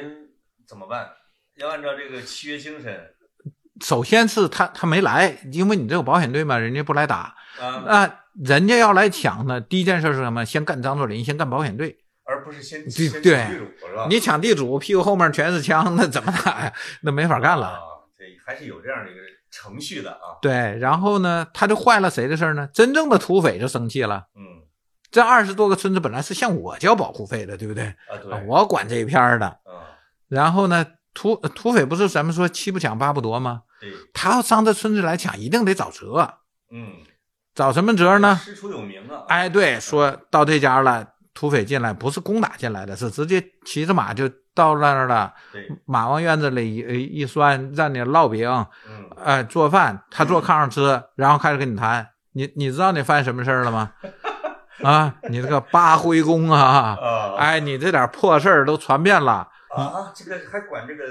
Speaker 1: 怎么办？要按照这个契约精神
Speaker 2: 首先是他他没来，因为你这有保险队嘛，人家不来打。
Speaker 1: 啊，
Speaker 2: 那人家要来抢呢，第一件事是什么？先干张作霖，先干保险队。
Speaker 1: 而不是先
Speaker 2: 对对？你抢地主，屁股后面全是枪，那怎么打呀？<laughs> 那没法干了。
Speaker 1: 啊，对，还是有这样的一个程序的啊。
Speaker 2: 对，然后呢，他就坏了谁的事儿呢？真正的土匪就生气了。
Speaker 1: 嗯
Speaker 2: 这二十多个村子本来是向我交保护费的，对不对？
Speaker 1: 啊，对，
Speaker 2: 啊我管这一片儿的。
Speaker 1: 啊，
Speaker 2: 然后呢，土土匪不是咱们说七不抢八不夺吗？
Speaker 1: 对，
Speaker 2: 他要上这村子来抢，一定得找辙。
Speaker 1: 嗯，
Speaker 2: 找什么辙呢？
Speaker 1: 师出有名啊。
Speaker 2: 哎，对，说到这家了，土匪进来，不是攻打进来的，是直接骑着马就到那儿了。
Speaker 1: 对，
Speaker 2: 马往院子里一一拴，让你烙饼，
Speaker 1: 嗯，
Speaker 2: 哎，做饭，他坐炕上吃，<laughs> 然后开始跟你谈。你你知道你犯什么事儿了吗？<laughs> 啊，你这个八徽公啊，
Speaker 1: 啊
Speaker 2: 哎，你这点破事儿都传遍了。
Speaker 1: 啊，这个还管这个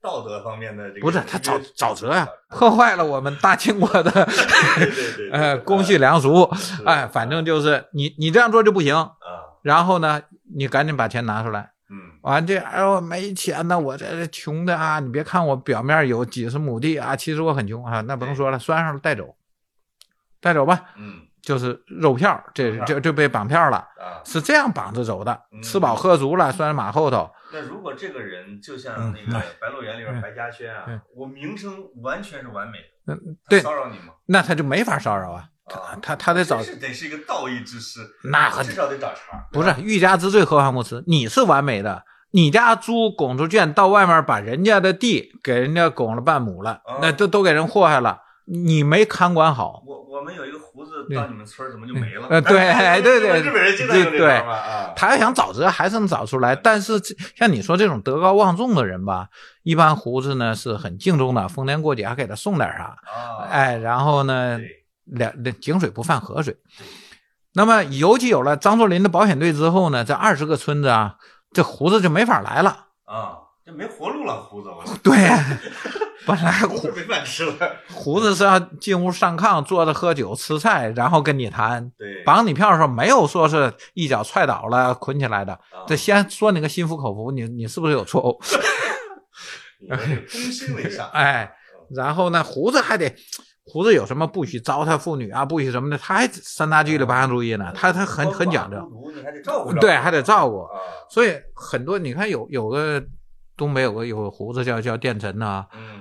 Speaker 1: 道德方面的这个，
Speaker 2: 不是他沼沼泽呀，破坏了我们大清国的 <laughs>
Speaker 1: 对对对，<laughs>
Speaker 2: 呃公序良俗。哎，反正就是你你这样做就不行。
Speaker 1: 啊，
Speaker 2: 然后呢，你赶紧把钱拿出来。
Speaker 1: 嗯
Speaker 2: 完这哎呦没钱呢，我这穷的啊！你别看我表面有几十亩地啊，其实我很穷啊。那不能说了，拴上了带走，带走吧，
Speaker 1: 嗯
Speaker 2: 就是肉票，这
Speaker 1: 肉票
Speaker 2: 这就被绑票了，
Speaker 1: 啊，
Speaker 2: 是这样绑着走的。
Speaker 1: 嗯
Speaker 2: 吃饱喝足了，拴马后头，
Speaker 1: 那如果这个人就像
Speaker 2: 嗯
Speaker 1: 那个《白鹿原》里边
Speaker 2: 嗯
Speaker 1: 白嘉轩啊
Speaker 2: 嗯，
Speaker 1: 我名声完全是完美的，
Speaker 2: 嗯，对，
Speaker 1: 骚扰你吗？
Speaker 2: 那他就没法骚扰啊。
Speaker 1: 啊，
Speaker 2: 他他得找
Speaker 1: 是得是一个道义之师，
Speaker 2: 那
Speaker 1: 至少得找茬，
Speaker 2: 不是欲加之罪，何患无辞？你是完美的，你家猪拱出圈到外面把人家的地给人家拱了半亩了
Speaker 1: 啊，
Speaker 2: 那都都给人祸害了，你没看管好。
Speaker 1: 我我们有一个胡子到你们村儿怎么就没了？
Speaker 2: 呃对 <laughs>
Speaker 1: 哎
Speaker 2: 对对
Speaker 1: 日本人经常用这
Speaker 2: 对
Speaker 1: 招嘛啊，
Speaker 2: 他要想找辙，还是能找出来。但是像你说这种德高望重的人吧，一般胡子呢是很敬重的，逢年过节还给他送点啥，
Speaker 1: 啊，
Speaker 2: 哎，然后呢，
Speaker 1: 对
Speaker 2: 两井水不犯河水。那么尤其有了张作霖的保险队之后呢，这二十个村子啊，这胡子就没法来了。
Speaker 1: 啊，这没活路了，胡子，我
Speaker 2: 对，本来胡
Speaker 1: 胡子没饭吃了，
Speaker 2: 胡子是要进屋上炕坐着喝酒吃菜，然后跟你谈。
Speaker 1: 对，
Speaker 2: 绑你票的时候没有说是一脚踹倒了捆起来的，
Speaker 1: 啊
Speaker 2: 这先说你个心服口服，你你是不是有错误？<laughs> <laughs> 哎，然后呢，胡子还得，胡子有什么不许糟蹋妇女啊，不许什么的，他还三大纪律八项注意呢，他他很很讲究，
Speaker 1: 你还得照顾，
Speaker 2: 对，还得照顾。
Speaker 1: 啊，
Speaker 2: 所以很多你看有有个东北有个有个胡子叫叫电臣呐，
Speaker 1: 嗯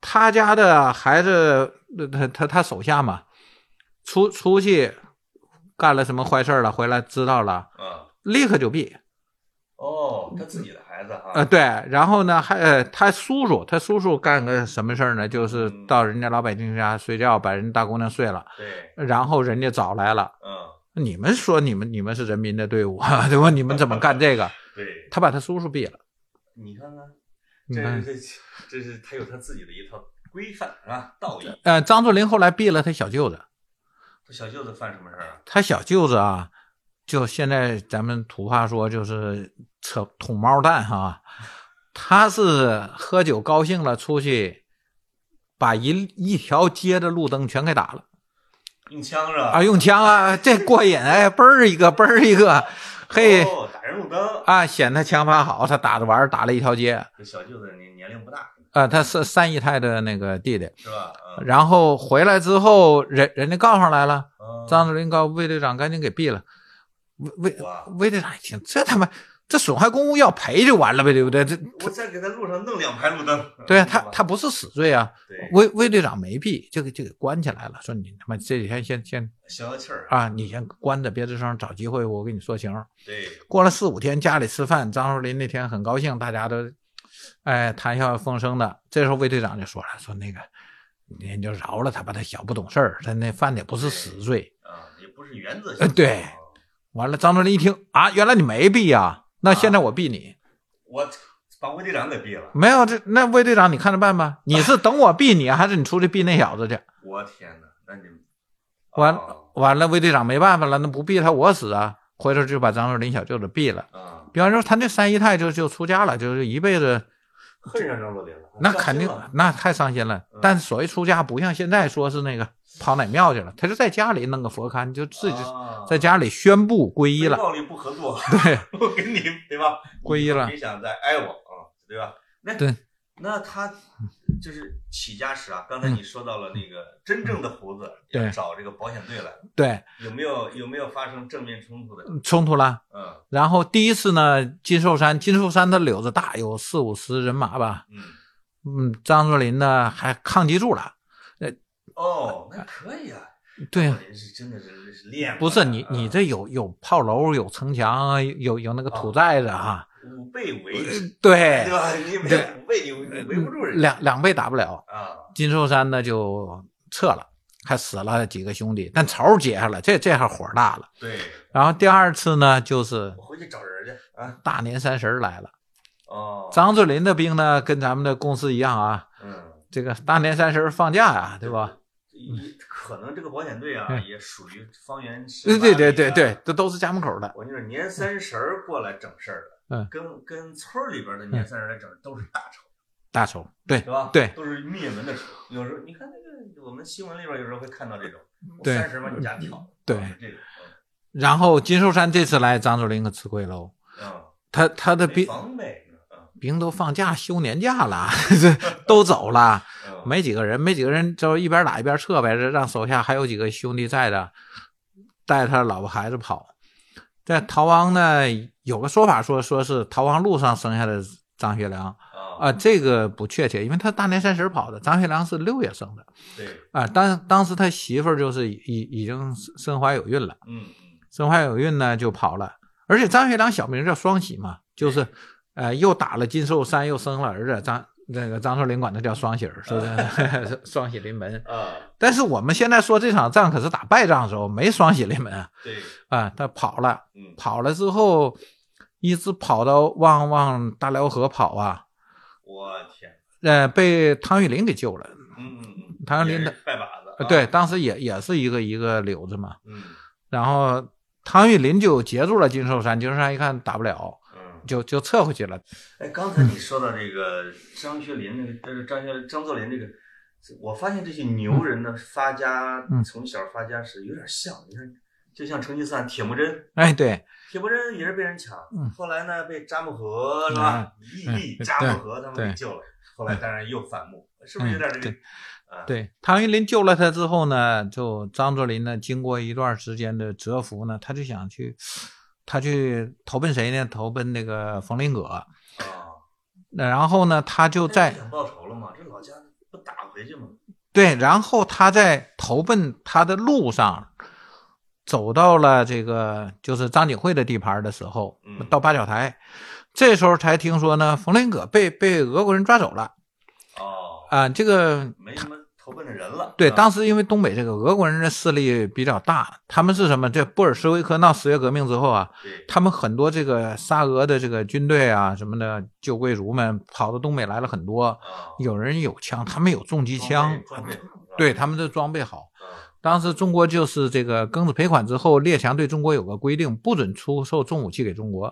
Speaker 2: 他家的孩子，呃他他他手下嘛，出出去干了什么坏事了，回来知道了，
Speaker 1: 啊，
Speaker 2: 立刻就毙。
Speaker 1: 哦，他自己的孩子
Speaker 2: 对，然后呢，还呃，他叔叔，他叔叔干个什么事儿呢？就是
Speaker 1: 嗯
Speaker 2: 到人家老百姓家睡觉，把人大姑娘睡了，
Speaker 1: 对，
Speaker 2: 然后人家找来了。
Speaker 1: 嗯，
Speaker 2: 你们说你们你们是人民的队伍，啊 <laughs> 对吧？你们怎么干这个？<laughs>
Speaker 1: 对，
Speaker 2: 他把他叔叔毙了。
Speaker 1: 你看看，这这这是他有他自己的一套规范啊，道义。
Speaker 2: 呃，张作霖后来毙了他小舅子，
Speaker 1: 他小舅子犯什么事儿啊？
Speaker 2: 他小舅子啊，就现在咱们土话说就是扯捅猫蛋哈，他是喝酒高兴了出去，把一一条街的路灯全给打了
Speaker 1: 用枪是吧？
Speaker 2: 啊，用枪啊，这过瘾哎，嘣儿一个嘣儿一个，嘿
Speaker 1: 哦，打人路灯。
Speaker 2: 啊，显他枪法好，他打着玩儿打了一条街
Speaker 1: 这小舅子年年龄不大，
Speaker 2: 啊，他是三姨太的那个弟弟，
Speaker 1: 是吧？嗯，
Speaker 2: 然后回来之后，人人家告上来了。
Speaker 1: 嗯
Speaker 2: 张作霖告魏队长赶紧给毙了。魏魏
Speaker 1: 哇
Speaker 2: 魏队长一听，这他妈这损害公务要赔就完了呗，对不对？这
Speaker 1: 我再给他路上弄两排路灯。
Speaker 2: 对啊，他他不是死罪啊。魏魏队长没毙，就给就给关起来了，说你他妈这几天先先
Speaker 1: 消消气儿。
Speaker 2: 啊，你先关着，别吱声，找机会我给你说情。
Speaker 1: 对，
Speaker 2: 过了四五天，家里吃饭，张树林那天很高兴，大家都哎谈笑风生的。这时候魏队长就说了，说那个你就饶了他吧，他小不懂事儿，他那犯的也不是死罪。
Speaker 1: 啊，也不是原则性。
Speaker 2: 呃对完了，张树林一听啊，原来你没毙呀、那现在我毙你。
Speaker 1: 我把魏队长给毙了。
Speaker 2: 没有这那魏队长，你看着办吧。你是 <laughs> 等我毙你，还是你出去毙那小子去？
Speaker 1: 我天哪，那你
Speaker 2: 完
Speaker 1: 哦
Speaker 2: 完了，魏队长没办法了，那不毙他我死啊！回头就把张作霖小舅子毙了。
Speaker 1: 啊，
Speaker 2: 比方说，他那三姨太就就出家了，就是一辈子，
Speaker 1: 恨上张作霖了。
Speaker 2: 那肯定那太伤心了
Speaker 1: 嗯。
Speaker 2: 但是所谓出家，不像现在说是那个跑哪庙去了，他就在家里弄个佛龛，就自己
Speaker 1: 啊
Speaker 2: 在家里宣布皈依了。
Speaker 1: 非暴力不合作。<laughs>
Speaker 2: 对，
Speaker 1: 我跟你对吧？
Speaker 2: 皈依了
Speaker 1: 别想再挨我啊，对吧？那
Speaker 2: 对，
Speaker 1: 那他就是起家时啊，刚才你说到了那个真正的胡子找这个保险队来，
Speaker 2: 对，
Speaker 1: 有没有有没有发生正面冲突的？
Speaker 2: 冲突了。
Speaker 1: 嗯
Speaker 2: 然后第一次呢，金寿山，金寿山的柳子大，有四五十人马吧。
Speaker 1: 嗯，
Speaker 2: 嗯，张作霖呢还抗击住了。
Speaker 1: 哦，那可以啊。
Speaker 2: 对呀、
Speaker 1: 人是真的是是练
Speaker 2: 不是你你
Speaker 1: 这
Speaker 2: 这有有炮楼，有城墙，有有那个土寨子哈。
Speaker 1: 五倍围，
Speaker 2: 对 <laughs>
Speaker 1: 对，吧？你没五倍，你你围不住人
Speaker 2: 两两倍打不了。
Speaker 1: 啊。
Speaker 2: 金寿山呢就撤了，还死了几个兄弟，但仇结下了，这这下火大了。
Speaker 1: 对，
Speaker 2: 然后第二次呢，就是
Speaker 1: 我回去找人去啊。
Speaker 2: 大年三十儿来了，
Speaker 1: 哦，
Speaker 2: 张作霖的兵呢，跟咱们的公司一样啊，
Speaker 1: 嗯，
Speaker 2: 这个大年三十儿放假呀，对吧？
Speaker 1: 一可能这个保险队啊，
Speaker 2: 嗯
Speaker 1: 也属于方圆十
Speaker 2: 对对对对对，这都是家门口的。
Speaker 1: 我就是，年三十儿过来整事儿的，
Speaker 2: 嗯。
Speaker 1: 跟跟村儿里边的年三十来整都是大仇，
Speaker 2: 大仇，对
Speaker 1: 是吧？
Speaker 2: 对。
Speaker 1: 都是灭门的仇。有时候你看那个我们新闻里边有时候会看到这种，
Speaker 2: 对
Speaker 1: 三十往你家跳，
Speaker 2: 对
Speaker 1: 这种，
Speaker 2: 然后金寿山这次来，张作霖可吃亏喽。
Speaker 1: 嗯，
Speaker 2: 他他的兵
Speaker 1: 防备，嗯
Speaker 2: 兵都放假休年假了，这都走了，
Speaker 1: 嗯，
Speaker 2: 没几个人，没几个人，就一边打一边撤呗。让手下还有几个兄弟在的，带他老婆孩子跑。在逃亡呢，有个说法说说是逃亡路上生下的张学良
Speaker 1: 啊
Speaker 2: 啊，这个不确切，因为他大年三十跑的，张学良是六月生的
Speaker 1: 对，
Speaker 2: 啊。当当时他媳妇儿就是已已经身怀有孕了。
Speaker 1: 嗯嗯
Speaker 2: 身怀有孕呢，就跑了。而且张学良小名叫双喜嘛，就是，呃，又打了金寿山，又生了儿子。张那个张作霖管他叫双喜儿，是不是 <laughs> <laughs> 双喜临门。
Speaker 1: 啊，
Speaker 2: 但是我们现在说这场仗可是打败仗的时候，没双喜临门啊，
Speaker 1: 对，<laughs>
Speaker 2: 啊，他跑了，
Speaker 1: 嗯，
Speaker 2: 跑了之后，一直跑到往往大辽河跑啊，
Speaker 1: 我天，
Speaker 2: 呃，被汤玉麟给救了。
Speaker 1: 嗯嗯嗯，
Speaker 2: 汤玉麟的
Speaker 1: 拜把子
Speaker 2: 对，当时也也是一个一个瘤子嘛。
Speaker 1: 嗯
Speaker 2: 然后汤玉麟就截住了金寿山，金寿山一看打不了，
Speaker 1: 嗯。
Speaker 2: 就就撤回去了。
Speaker 1: 哎，刚才你说到这个张学林，那个这是张学张作霖这个，我发现这些牛人的发家，
Speaker 2: 嗯
Speaker 1: 从小发家是有点像，你看，就像成吉思汗铁木真，
Speaker 2: 哎，对，
Speaker 1: 铁木真也是被人抢，
Speaker 2: 嗯
Speaker 1: 后来呢被扎木合是吧？义利、
Speaker 2: 嗯
Speaker 1: 扎木合他们给救了，后来当然又反目，是不是有点这个
Speaker 2: 对，唐玉林救了他之后呢，就张作霖呢，经过一段时间的蛰伏呢，他就想去，他去投奔谁呢？投奔那个冯林葛。
Speaker 1: 啊，
Speaker 2: 那然后呢，他就在
Speaker 1: 想报仇了嘛？这老家不打回去吗？
Speaker 2: 对，然后他在投奔他的路上，走到了这个就是张景惠的地盘的时候
Speaker 1: 嗯，
Speaker 2: 到八角台，这时候才听说呢，冯林葛被被俄国人抓走了
Speaker 1: 哦，
Speaker 2: 啊、这个
Speaker 1: 没什么投奔的人了。
Speaker 2: 对，当时因为东北这个俄国人的势力比较大，他们是什么？这布尔什维克闹十月革命之后啊，他们很多这个沙俄的这个军队啊什么的旧贵族们跑到东北来了很多，
Speaker 1: 啊，
Speaker 2: 有人有枪，他们有重机枪，对他们的装备好。
Speaker 1: 嗯
Speaker 2: 当时中国就是这个庚子赔款之后，列强对中国有个规定，不准出售重武器给中国。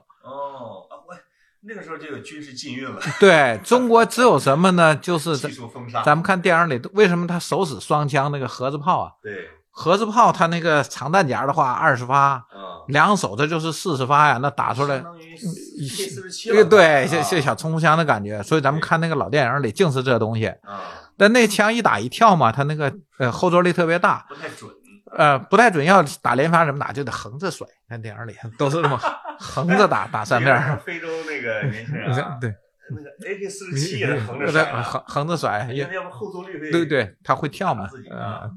Speaker 1: 那个时候就有军事禁运了，
Speaker 2: 对中国只有什么呢？就是
Speaker 1: 技术封杀。
Speaker 2: 咱们看电影里，为什么他手使双枪那个盒子炮啊？
Speaker 1: 对，
Speaker 2: 盒子炮它那个长弹夹的话，二十发，
Speaker 1: 嗯，
Speaker 2: 两手这就是四十发呀，那打出来
Speaker 1: 相，当于 K 四十七
Speaker 2: 这个对，
Speaker 1: 这
Speaker 2: 像像小冲锋枪的感觉。所以咱们看那个老电影里，净是这东西。
Speaker 1: 啊，
Speaker 2: 但那枪一打一跳嘛，它那个呃后坐力特别大，
Speaker 1: 不太准。
Speaker 2: 呃，不太准，要打连发什么打就得横着甩。看电影里。<laughs> 都是这么。横着打 <laughs> 打三面。
Speaker 1: 非洲那个年轻人啊，<laughs>
Speaker 2: 对，
Speaker 1: 那个 AK 四十七也是横着甩啊，
Speaker 2: 横横着甩，也
Speaker 1: 要不后坐力会
Speaker 2: 对对，他会跳嘛
Speaker 1: 啊，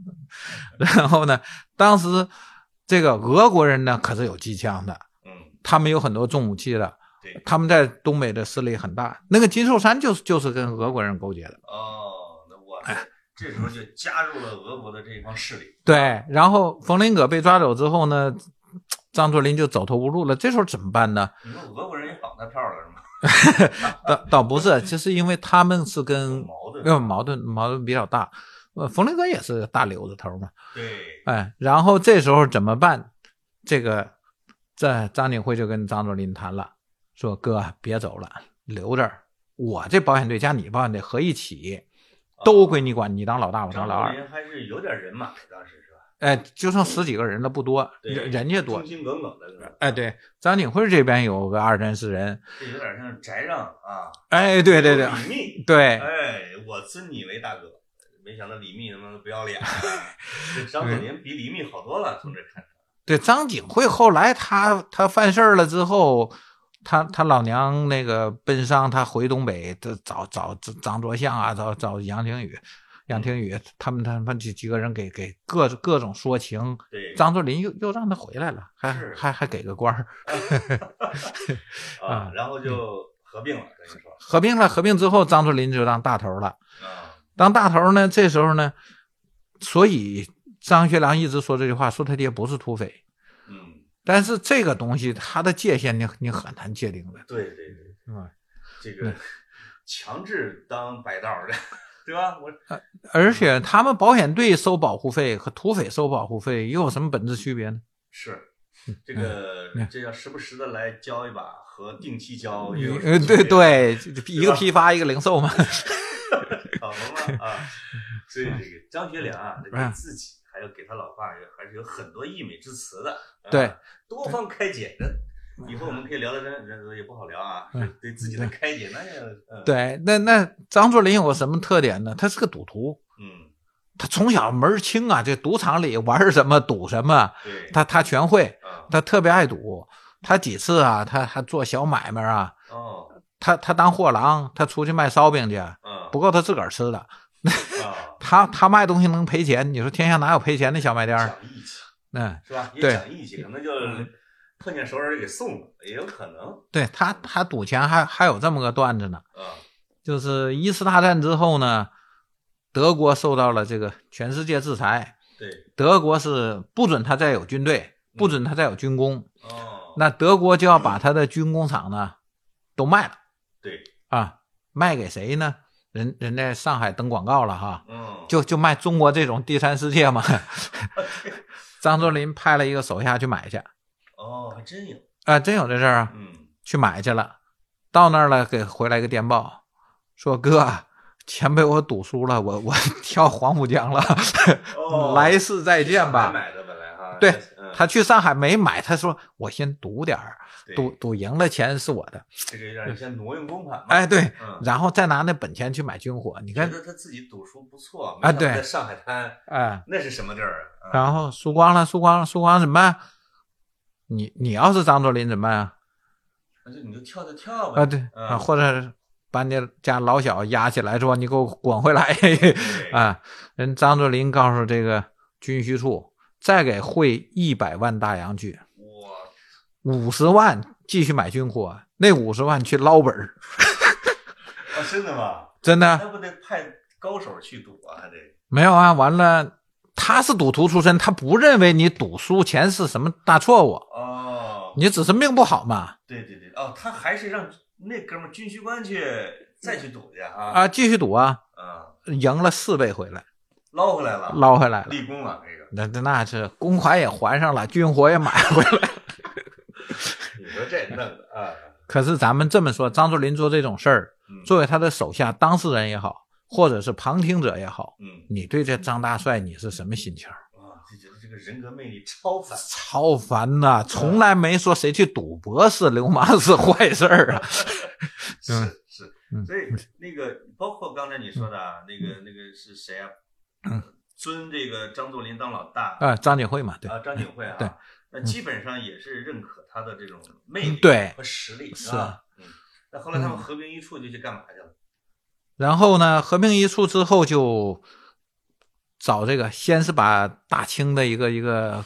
Speaker 2: 然后呢，当时这个俄国人呢可是有机枪的，
Speaker 1: 嗯，
Speaker 2: 他们有很多重武器的，
Speaker 1: 对，
Speaker 2: 他们在东北的势力很大。那个金寿山就是就是跟俄国人勾结的，
Speaker 1: 哦，那我
Speaker 2: 哎
Speaker 1: 这时候就加入了俄国的这一帮势力。
Speaker 2: 对。然后冯林葛被抓走之后呢，张作霖就走投无路了。这时候怎么办呢？
Speaker 1: 你说俄国人也绑他票了是吗？
Speaker 2: 倒倒不是，就是因为他们是跟
Speaker 1: 矛盾。
Speaker 2: 呃矛盾矛盾比较大。呃，冯林格也是大瘤子头嘛，
Speaker 1: 对，
Speaker 2: 哎，然后这时候怎么办？这个这张景惠就跟张作霖谈了，说哥别走了，留这儿，我这保险队加你保险队合一起，都归你管，你当老大，我当老二。
Speaker 1: 还是有点人马的，当时是吧？
Speaker 2: 哎，就剩十几个人了，不多，
Speaker 1: 对
Speaker 2: 人人家多
Speaker 1: 忠。心耿耿的？
Speaker 2: 哎，对，张景惠这边有个二三十人。
Speaker 1: 这有点像翟让啊。
Speaker 2: 哎，对对对
Speaker 1: 李密，<laughs>
Speaker 2: 对，
Speaker 1: 哎，我尊你为大哥。没想到李密他妈不要脸 <laughs> 张作霖比李密好多了，从这看。
Speaker 2: 对，张景惠后来他他犯事儿了之后，他他老娘那个奔丧，他回东北，这找找找张作相啊，找找杨廷宇，杨廷宇他们他们几几个人给给各各种说情，
Speaker 1: 对，
Speaker 2: 张作霖又又让他回来了，还还还给个官儿，<laughs>
Speaker 1: 啊，然后就合并了，等于说。
Speaker 2: 合并了，合并之后，张作霖就当大头了。
Speaker 1: 啊，
Speaker 2: 当大头呢，这时候呢，所以张学良一直说这句话，说他爹不是土匪，
Speaker 1: 嗯，
Speaker 2: 但是这个东西它的界限你你很难界定的，
Speaker 1: 对对对，
Speaker 2: 嗯，
Speaker 1: 这个强制当白道的，<laughs> 对吧？我
Speaker 2: 而且他们保险队收保护费和土匪收保护费又有什么本质区别呢？
Speaker 1: 是。这个
Speaker 2: 嗯
Speaker 1: 这要时不时的来交一把，和定期交也有
Speaker 2: 呃，对对，一个批发一个零售嘛，<laughs>
Speaker 1: 好了吗？啊，所以这个张学良啊，<laughs>
Speaker 2: 嗯
Speaker 1: 给自己还有给他老爸也还是有很多溢美之词的。啊
Speaker 2: 对，
Speaker 1: 多方开解的。以后我们可以聊聊这这也不好聊啊，
Speaker 2: 嗯
Speaker 1: 对自己的开解那也嗯
Speaker 2: 对，那那张作霖有个什么特点呢？他是个赌徒，
Speaker 1: 嗯
Speaker 2: 他从小门儿清啊，这赌场里玩什么赌什么，
Speaker 1: 对
Speaker 2: 他他全会，
Speaker 1: 啊
Speaker 2: 他特别爱赌。他几次啊，他还做小买卖啊，
Speaker 1: 哦
Speaker 2: 他他当货郎，他出去卖烧饼去，
Speaker 1: 嗯
Speaker 2: 不够他自个儿吃的。<laughs>
Speaker 1: 啊
Speaker 2: 他他卖东西能赔钱，你说天下哪有赔钱的小卖店？
Speaker 1: 讲义气
Speaker 2: 嗯，
Speaker 1: 是吧？也
Speaker 2: 对
Speaker 1: 讲义气，可能就碰见熟人给送了，也有可能
Speaker 2: 对他他赌钱还还有这么个段子呢，
Speaker 1: 啊
Speaker 2: 就是一次大战之后呢，德国受到了这个全世界制裁，
Speaker 1: 对
Speaker 2: 德国是不准他再有军队，不准他再有军工，
Speaker 1: 哦
Speaker 2: 那德国就要把他的军工厂呢都卖了
Speaker 1: 对
Speaker 2: 啊，卖给谁呢？人人在上海登广告了哈，
Speaker 1: 嗯
Speaker 2: 就就卖中国这种第三世界嘛。<laughs> 张作霖派了一个手下去买去，
Speaker 1: 哦还真有
Speaker 2: 啊，真有这事儿啊，
Speaker 1: 嗯
Speaker 2: 去买去了，到那儿了，给回来一个电报，说哥，钱被我赌输了，我我 <laughs> 跳黄浦江了，
Speaker 1: 哦
Speaker 2: 来世再见吧。
Speaker 1: 买的本来哈
Speaker 2: 对
Speaker 1: 嗯
Speaker 2: 他去上海没买，他说我先赌点儿，
Speaker 1: 对
Speaker 2: 赌赌赢了钱是我的，
Speaker 1: 这个有点像挪用公款嘛
Speaker 2: 哎，对，
Speaker 1: 嗯
Speaker 2: 然后再拿那本钱去买军火，你看，
Speaker 1: 他自己赌输不错
Speaker 2: 啊对
Speaker 1: 上海滩
Speaker 2: 哎，
Speaker 1: 那是什么地儿啊？
Speaker 2: 然后输光了，输光了，输光了怎么办？你你要是张作霖怎么办啊？
Speaker 1: 那就你就跳就跳呗
Speaker 2: 啊，对或者把你家老小押起来，说你给我滚回来
Speaker 1: 对 <laughs>
Speaker 2: 啊！人张作霖告诉这个军需处，再给汇一百万大洋去，
Speaker 1: 哇
Speaker 2: 五十万继续买军火，那五十万去捞本儿，
Speaker 1: 啊，真的吗？
Speaker 2: 真的
Speaker 1: 那不得派高手去赌啊？还得
Speaker 2: 没有啊？完了，他是赌徒出身，他不认为你赌输钱是什么大错误，
Speaker 1: 哦，
Speaker 2: 你只是命不好嘛
Speaker 1: 对对对，哦，他还是让那哥们儿军需官去再去赌去啊
Speaker 2: 啊！继续赌啊，
Speaker 1: 啊，
Speaker 2: 赢了四倍回来，
Speaker 1: 捞回来了，
Speaker 2: 捞回来了。
Speaker 1: 立功了，那个
Speaker 2: 那那那是公款也还上了，军火也买回来。
Speaker 1: 你说这弄的啊，<laughs>
Speaker 2: 可是咱们这么说，张作霖做这种事作为他的手下当事人也好，或者是旁听者也好，
Speaker 1: 嗯
Speaker 2: 你对这张大帅你是什么心情？
Speaker 1: 啊，就觉得这个人格魅力超凡，<laughs>
Speaker 2: 超凡呐、从来没说谁去赌博是流氓是 <laughs> 坏事儿啊。
Speaker 1: 是是
Speaker 2: 嗯，
Speaker 1: 所以那个包括刚才你说的啊，那个那个是谁啊？
Speaker 2: 嗯
Speaker 1: 尊这个张作霖当老大
Speaker 2: 啊，张景惠嘛，对，
Speaker 1: 啊，张景惠啊，
Speaker 2: 对，
Speaker 1: 那基本上也是认可他的这种魅力和实力，
Speaker 2: 是
Speaker 1: 吧？嗯，那后来他们合并一处就去干嘛去了？
Speaker 2: 然后呢，合并一处之后就找这个，先是把大清的一个一个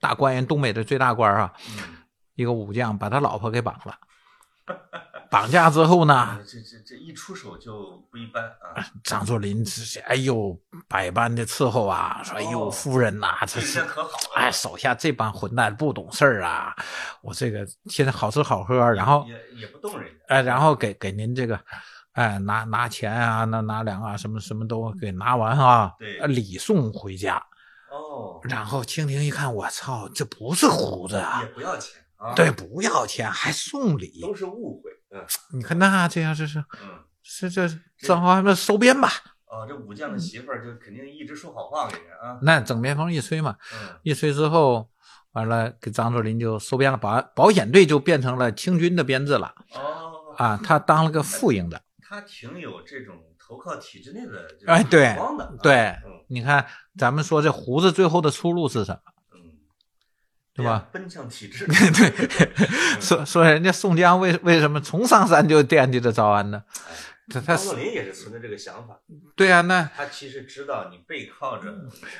Speaker 2: 大官员，东北的最大官啊，
Speaker 1: 嗯，
Speaker 2: 一个武将，把他老婆给绑了。<laughs> 绑架之后呢，
Speaker 1: 这这这一出手就不一般啊！
Speaker 2: 张作霖这是哎呦百般的伺候啊，说哎呦
Speaker 1: 哦
Speaker 2: 夫人呐、这
Speaker 1: 这
Speaker 2: 是
Speaker 1: 下可好，
Speaker 2: 哎手下这帮混蛋不懂事儿啊，我这个现在好吃好喝，然后
Speaker 1: 也也不动人家，
Speaker 2: 哎然后给给您这个哎拿拿钱啊，拿拿粮啊，什么什么都给拿完啊，
Speaker 1: 对。
Speaker 2: 呃礼送回家。
Speaker 1: 哦，
Speaker 2: 然后蜻蜓一看，我操，这不是胡子啊。
Speaker 1: 也！不要钱啊，
Speaker 2: 对，，不要钱还送礼，
Speaker 1: 都是误会，嗯
Speaker 2: 你看那这样这是
Speaker 1: 嗯。
Speaker 2: 是这正好那收编吧。
Speaker 1: 哦，这武将的媳妇儿就肯定一直说好话给人啊。
Speaker 2: 那整边风一吹嘛，
Speaker 1: 嗯，
Speaker 2: 一吹之后，完了给张作霖就收编了，保保险队就变成了清军的编制了
Speaker 1: 哦，
Speaker 2: 啊，他当了个副营的。
Speaker 1: 他挺有这种投靠体制内的
Speaker 2: 哎对对
Speaker 1: 嗯
Speaker 2: 你看，咱们说这胡子最后的出路是什么？
Speaker 1: 嗯，
Speaker 2: 对吧？
Speaker 1: 奔向体制，<laughs>
Speaker 2: 对，<laughs> 说说人家宋江为为什么从上山就惦记着招安呢？他他是
Speaker 1: 张作霖也是存着这个想法，
Speaker 2: 对啊，那
Speaker 1: 他其实知道你背靠着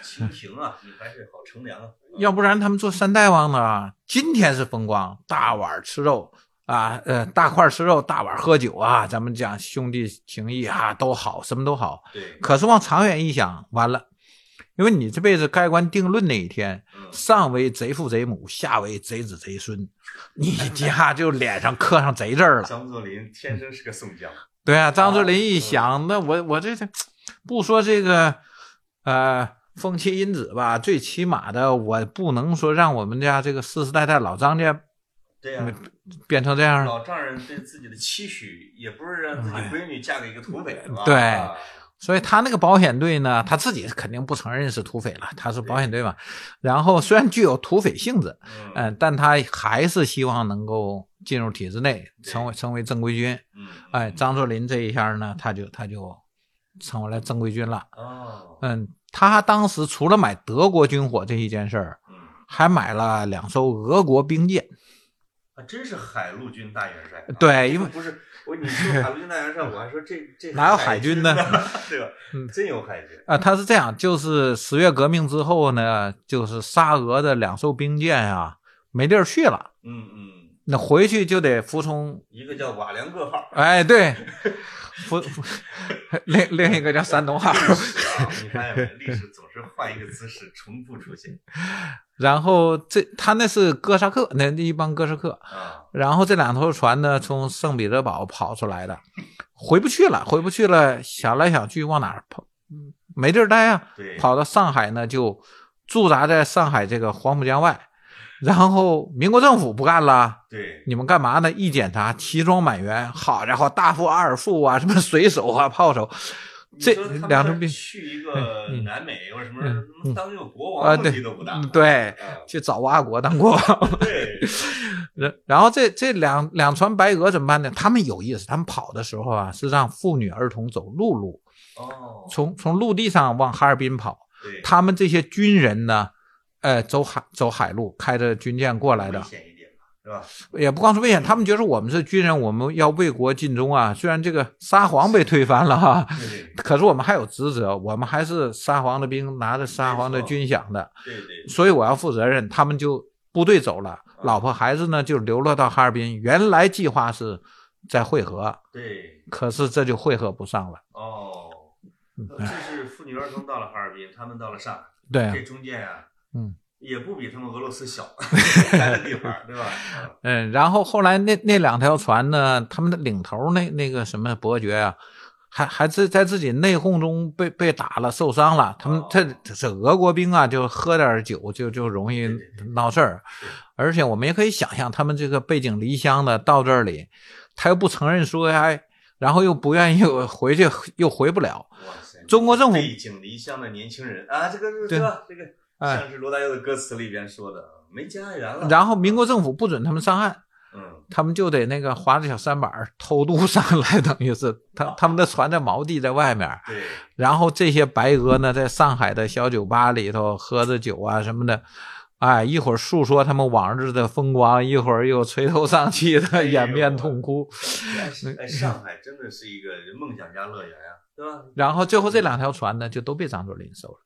Speaker 1: 清廷 <laughs> 啊，你还是好乘凉啊。
Speaker 2: 要不然他们做三代王呢？今天是风光，大碗吃肉啊，呃，大块吃肉，大碗喝酒啊，咱们讲兄弟情谊啊，都好，什么都好。
Speaker 1: 对，
Speaker 2: 可是往长远一想，完了，因为你这辈子盖棺定论那一天，
Speaker 1: 嗯
Speaker 2: 上为贼父贼母，下为贼子贼孙，你家就脸上刻上贼字儿了。
Speaker 1: 张作霖天生是个宋江，
Speaker 2: 对啊，张作霖一想，那我我这这不说这个呃风妻因子吧，最起码的我不能说让我们家这个世世代代老张家
Speaker 1: 对呀、
Speaker 2: 变成这样。
Speaker 1: 老丈人对自己的期许，也不是让自己闺女嫁给一个土匪？
Speaker 2: 对所以他那个保险队呢，他自己肯定不承认是土匪了，他是保险队嘛。然后虽然具有土匪性质，
Speaker 1: 嗯
Speaker 2: 嗯，但他还是希望能够进入体制内，成为成为正规军。
Speaker 1: 嗯，
Speaker 2: 哎，张作霖这一下呢，他就他就成为了正规军了。
Speaker 1: 哦，
Speaker 2: 嗯，他当时除了买德国军火这一件事儿，
Speaker 1: 嗯，
Speaker 2: 还买了两艘俄国兵舰。
Speaker 1: 啊真是海陆军大元帅啊。
Speaker 2: 对因为
Speaker 1: 不是我你说海陆军大元帅，我还说这这
Speaker 2: 哪有海军呢
Speaker 1: 呢？<laughs> 对吧？
Speaker 2: 嗯
Speaker 1: 真有海军。
Speaker 2: 啊，他是这样，就是十月革命之后呢，就是沙俄的两艘兵舰啊，没地儿去了，
Speaker 1: 嗯嗯，
Speaker 2: 那回去就得服从。
Speaker 1: 一个叫瓦良格号，
Speaker 2: 哎，对，服服另另一个叫山东号。
Speaker 1: 历史啊，你发现没？历史总是换一个姿势重复出现 <laughs>
Speaker 2: 然后这他那是哥萨克，那一帮哥萨克。
Speaker 1: 啊。
Speaker 2: 然后这两头船呢，从圣彼得堡跑出来的，回不去了，回不去了，想来想去往哪儿跑？嗯没地儿待啊，
Speaker 1: 对，
Speaker 2: 跑到上海呢，就驻扎在上海这个黄浦江外。然后民国政府不干了，
Speaker 1: 对，
Speaker 2: 你们干嘛呢？一检查，齐装满员，好家伙，大副、二副啊，什么水手啊、炮手，这两种兵
Speaker 1: 去一个南美或者什么当一个国
Speaker 2: 啊，
Speaker 1: 王
Speaker 2: 对
Speaker 1: 问题都不大。
Speaker 2: 嗯对，
Speaker 1: 啊
Speaker 2: 去找阿国当国王。
Speaker 1: 对，
Speaker 2: 然 <laughs> 然后这这两两船白俄怎么办呢？他们有意思，他们跑的时候啊，是让妇女儿童走陆路，
Speaker 1: 哦，
Speaker 2: 从从陆地上往哈尔滨跑。他们这些军人呢，呃，走海走海路，开着军舰过来的
Speaker 1: 危，险一点嘛，是吧？
Speaker 2: 也不光是危险，他们觉得我们是军人，我们要为国尽忠啊。虽然这个沙皇被推翻了哈，
Speaker 1: 对对 <laughs>
Speaker 2: 可是我们还有职责，我们还是沙皇的兵，拿着沙皇的军饷的，
Speaker 1: 对对，
Speaker 2: 所以我要负责任。他们就部队走了，老婆孩子呢就流落到哈尔滨。原来计划是在会合，
Speaker 1: 对，
Speaker 2: 可是这就会合不上了。
Speaker 1: 哦，
Speaker 2: 嗯
Speaker 1: 这是妇女儿童到了哈尔滨，他们到了上海，
Speaker 2: 对，
Speaker 1: 这中间啊，
Speaker 2: 嗯。
Speaker 1: 也不比他们俄罗斯小，<laughs> 待的地方，对吧？啊 <laughs>
Speaker 2: 嗯，然后后来那那两条船呢，他们的领头那那个什么伯爵啊，还还是在自己内讧中被被打了，受伤了。他们
Speaker 1: 哦
Speaker 2: 这这俄国兵啊，就喝点酒就就容易闹事儿
Speaker 1: 对，
Speaker 2: 而且我们也可以想象，他们这个背井离乡的到这里，他又不承认苏维埃，然后又不愿意回去，又回不了。
Speaker 1: 哇塞，
Speaker 2: 中国政府
Speaker 1: 背井离乡的年轻人啊，这个是
Speaker 2: 对
Speaker 1: 是吧？这个
Speaker 2: 哎
Speaker 1: 像是罗大佑的歌词里边说的，没家园了。
Speaker 2: 然后民国政府不准他们上岸，
Speaker 1: 嗯，
Speaker 2: 他们就得那个划着小舢板儿偷渡上来，<laughs> 等于是他他们的船在锚地在外面。
Speaker 1: 对，
Speaker 2: 然后这些白俄呢，在上海的小酒吧里头喝着酒啊什么的，哎，一会儿诉说他们往日的风光，一会儿又垂头丧气的掩面痛哭。
Speaker 1: 哎，上海真的是一个梦想家乐园呀，对吧？
Speaker 2: 然后最后这两条船呢，就都被张作霖收了。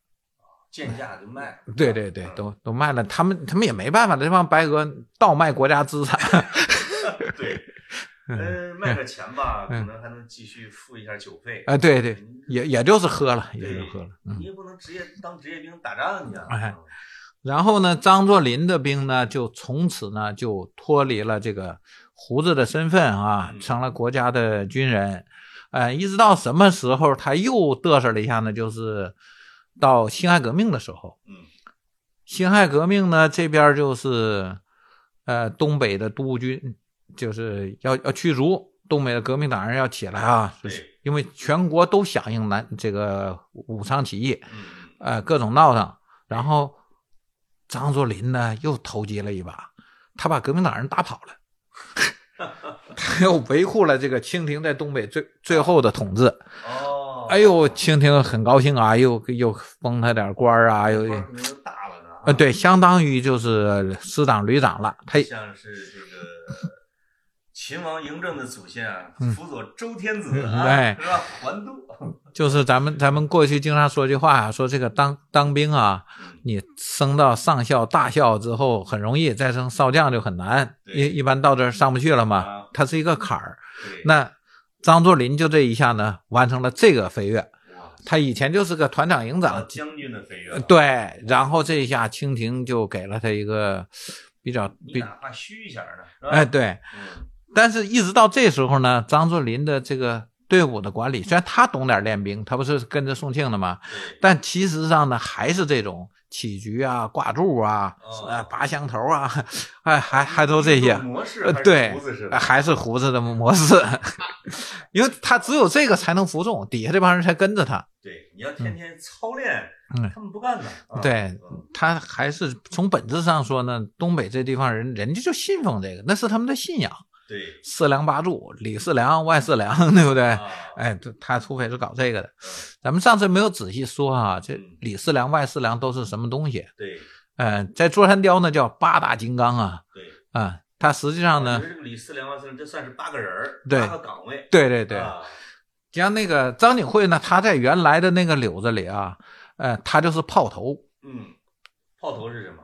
Speaker 1: 贱价就卖。
Speaker 2: 对对对，
Speaker 1: 嗯
Speaker 2: 都都卖了。他们他们也没办法，这帮白俄倒卖国家资产。<laughs>
Speaker 1: 对，嗯，卖点钱吧，可能还能继续付一下酒费。
Speaker 2: 啊，对对，
Speaker 1: 嗯
Speaker 2: 也也就是喝了，也
Speaker 1: 对
Speaker 2: 就喝了。嗯
Speaker 1: 你。也不能职业当职业兵打仗去
Speaker 2: 然后呢，张作霖的兵呢，就从此呢就脱离了这个胡子的身份啊，
Speaker 1: 嗯
Speaker 2: 成了国家的军人。呃，一直到什么时候他又嘚瑟了一下呢？就是到辛亥革命的时候。
Speaker 1: 嗯
Speaker 2: 辛亥革命呢，这边就是呃东北的督军就是要要驱逐东北的革命党人要起来啊，
Speaker 1: 对
Speaker 2: 因为全国都响应南这个武昌起义。
Speaker 1: 嗯
Speaker 2: 呃，各种闹腾。然后张作霖呢又投机了一把，他把革命党人打跑了，<laughs> 他又维护了这个清廷在东北最最后的统治。
Speaker 1: 哦，
Speaker 2: 哎呦，清廷很高兴啊，又又封他点官儿啊，又
Speaker 1: 大了呢。
Speaker 2: 呃，对，相当于就是师长旅长了。他
Speaker 1: 像是这个 <laughs> 秦王嬴政的祖先啊，
Speaker 2: 嗯
Speaker 1: 辅佐周天子
Speaker 2: 嗯
Speaker 1: 啊，
Speaker 2: 哎
Speaker 1: 是吧？还都。
Speaker 2: 就是咱们咱们过去经常说句话啊，说这个当当兵啊，你升到上校、大校之后很容易，再升少将就很难，一一般到这上不去了嘛
Speaker 1: 啊，
Speaker 2: 它是一个坎儿。那张作霖就这一下呢，完成了这个飞跃。他以前就是个团长营长，
Speaker 1: 将军的飞
Speaker 2: 跃。对，然后这一下清廷就给了他一个比较，
Speaker 1: 比哪怕虚一下呢？
Speaker 2: 哎，对。但是，一直到这时候呢，张作霖的这个队伍的管理，虽然他懂点练兵，他不是跟着宋庆的吗？但其实上呢，还是这种。起局啊，挂柱啊，呃，拔香头啊，哎，还还都这些
Speaker 1: 模式，
Speaker 2: 对，还是胡子的模式，<laughs> 因为他只有这个才能服众，底下这帮人才跟着他。
Speaker 1: 对，你要天天操练，他们不干的。
Speaker 2: 对他还是从本质上说呢，东北这地方人，人家就信奉这个，那是他们的信仰。
Speaker 1: 对，
Speaker 2: 四梁八柱，里四梁，外四梁，<laughs> 对不对？哎，他土匪是搞这个的。咱们上次没有仔细说啊，这里四梁、外四梁都是什么东西？
Speaker 1: 对，
Speaker 2: 嗯，在座山雕呢叫八大金刚
Speaker 1: 啊。
Speaker 2: 对，啊，它实际上呢，
Speaker 1: 这个里四梁、外四梁，这算是八个人儿，
Speaker 2: 八
Speaker 1: 个岗位。
Speaker 2: 对对对，像那个张景惠呢，他在原来的那个柳子里啊，呃，他就是炮头。
Speaker 1: 嗯，炮头是什么？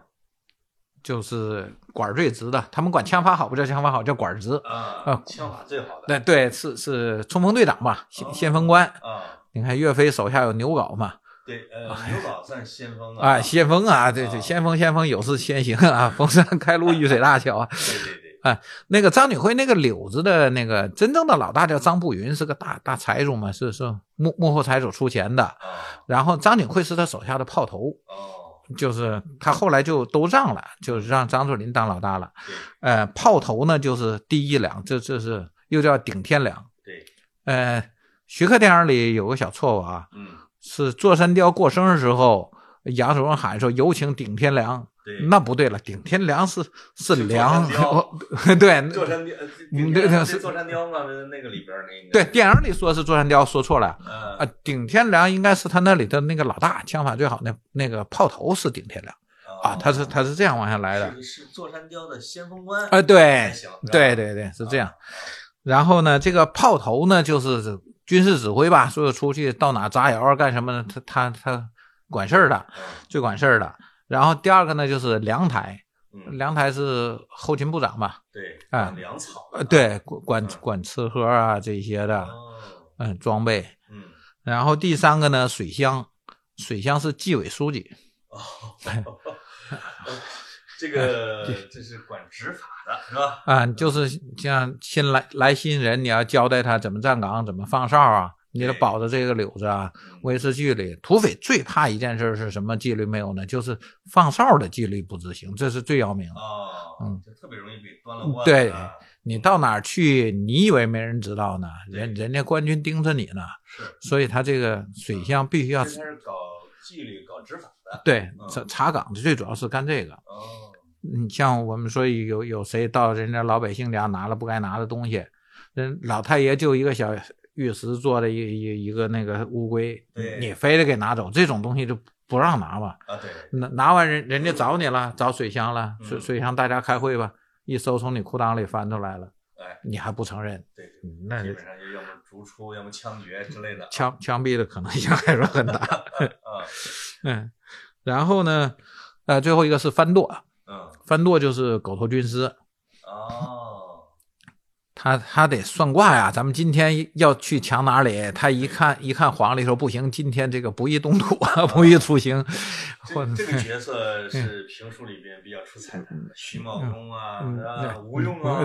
Speaker 2: 就是管最直的，他们管枪法好不叫枪法好，叫管直
Speaker 1: 啊。枪法最好的，
Speaker 2: 对对，是是冲锋队长吧，先先锋官
Speaker 1: 啊。
Speaker 2: 你看岳飞手下有牛皋嘛？
Speaker 1: 对，呃，牛皋算是先锋啊。
Speaker 2: 啊，先锋啊，对对，先锋先锋有事先行啊，逢山开路遇水大桥啊。
Speaker 1: 对对对。
Speaker 2: 啊，那个张景辉那个柳子的那个真正的老大叫张步云，是个大大财主嘛，是是幕幕后财主出钱的。然后张景辉是他手下的炮头。
Speaker 1: 哦。
Speaker 2: 就是他后来就都让了，就是让张作霖当老大了。呃，炮头呢就是第一两，这这是又叫顶天梁。
Speaker 1: 对，
Speaker 2: 呃，徐克电影里有个小错误啊，
Speaker 1: 嗯，
Speaker 2: 是座山雕过生日时候，杨守文喊说有请顶天梁。那不对了，顶天梁是是梁，<laughs> 对，
Speaker 1: 座山雕，
Speaker 2: 对
Speaker 1: 对是座山雕嘛，那个里边那个。
Speaker 2: 对，电影里说是座山雕，说错了。啊，顶天梁应该是他那里的那个老大，枪法最好那那个炮头是顶天梁啊，他是他是这样往下来的。
Speaker 1: 是座山雕的先锋官
Speaker 2: 啊，对，对对对，是这样。然后呢，这个炮头呢，就是军事指挥吧，所有出去到哪扎窑干什么呢，他他他管事儿的，最管事儿的。然后第二个呢，就是粮台，粮台是后勤部长吧？
Speaker 1: 对，啊，粮草，
Speaker 2: 呃，对，管管管吃喝啊这些的，嗯，装备，
Speaker 1: 嗯。
Speaker 2: 然后第三个呢，水乡，水乡是纪委书记。
Speaker 1: 哦，<laughs> 这个 <laughs> 这是管执法的是吧？
Speaker 2: 啊，就是像新来来新人，你要交代他怎么站岗，怎么放哨啊。你得保着这个柳子啊，维持纪律。土匪最怕一件事是什么？纪律没有呢？就是放哨的纪律不执行，这是最要命的。
Speaker 1: 哦，嗯，就特别容易被端了锅。
Speaker 2: 对，你到哪儿去？你以为没人知道呢？人人家官军盯着你呢。
Speaker 1: 是，
Speaker 2: 所以他这个水乡必须要。
Speaker 1: 是搞纪律、搞执法的。
Speaker 2: 对，查查岗的最主要是干这个。
Speaker 1: 哦，
Speaker 2: 你像我们说有有谁到人家老百姓家拿了不该拿的东西，人老太爷就一个小。玉石做的一一一个那个乌龟，你非得给拿走，这种东西就不让拿嘛。
Speaker 1: 啊，对，
Speaker 2: 拿拿完人人家找你了，找水箱了，水水乡大家开会吧，一搜从你裤裆里翻出来了，
Speaker 1: 哎，
Speaker 2: 你还不承认？
Speaker 1: 对，那基本上就要么逐出，要么枪决之类的，
Speaker 2: 枪枪毙的可能性还是很大。<laughs>
Speaker 1: 啊，
Speaker 2: 嗯，然后呢，呃，最后一个是翻舵，
Speaker 1: 嗯，
Speaker 2: 翻舵就是狗头军师。
Speaker 1: 哦。
Speaker 2: 他他得算卦呀，咱们今天要去抢哪里？他一看一看黄历说不行，今天这个不宜动土啊，不宜出行。
Speaker 1: 这这个角色是评书里边比较出彩的，徐茂公啊，啊，吴用啊，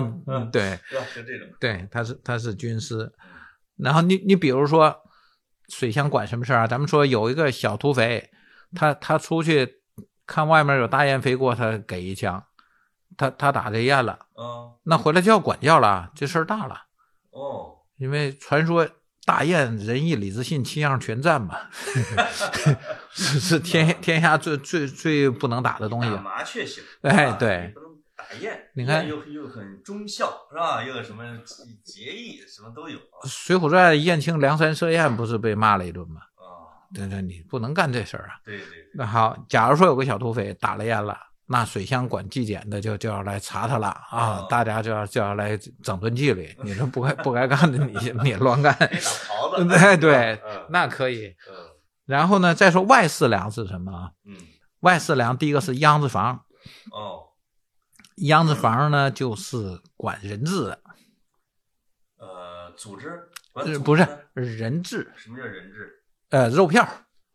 Speaker 2: 对，
Speaker 1: 是吧？就这种。
Speaker 2: 对，他是他是军师。然后你你比如说水乡管什么事儿啊？咱们说有一个小土匪，他他出去看外面有大雁飞过，他给一枪。他他打这雁了，
Speaker 1: 嗯，
Speaker 2: 那回来就要管教了，这事儿大了，
Speaker 1: 哦，
Speaker 2: 因为传说大雁仁义礼智信七样全占嘛，<laughs> 是是天天下最最最不能打的东西。
Speaker 1: 麻雀行，
Speaker 2: 哎对，
Speaker 1: 不能打雁，
Speaker 2: 你看
Speaker 1: 又又很忠孝是吧？又有什么节义，什么都有。
Speaker 2: 《水浒传》燕青梁山设宴不是被骂了一顿吗？
Speaker 1: 啊，
Speaker 2: 对对，你不能干这事儿啊。
Speaker 1: 对对。
Speaker 2: 那好，假如说有个小土匪打了雁了。那水乡管纪检的就就要来查他了啊！大家就要就要来整顿纪律。<laughs> 你说不该不该干的，你你乱干。<laughs>
Speaker 1: 哎，
Speaker 2: 对，那可以。然后呢，再说外四粮是什么？
Speaker 1: 嗯，
Speaker 2: 外四粮第一个是秧子房。
Speaker 1: 哦，
Speaker 2: 秧子房呢就是管人质的。
Speaker 1: 呃，组织？
Speaker 2: 不是人质。
Speaker 1: 什么叫人质？
Speaker 2: 呃，肉票，<laughs>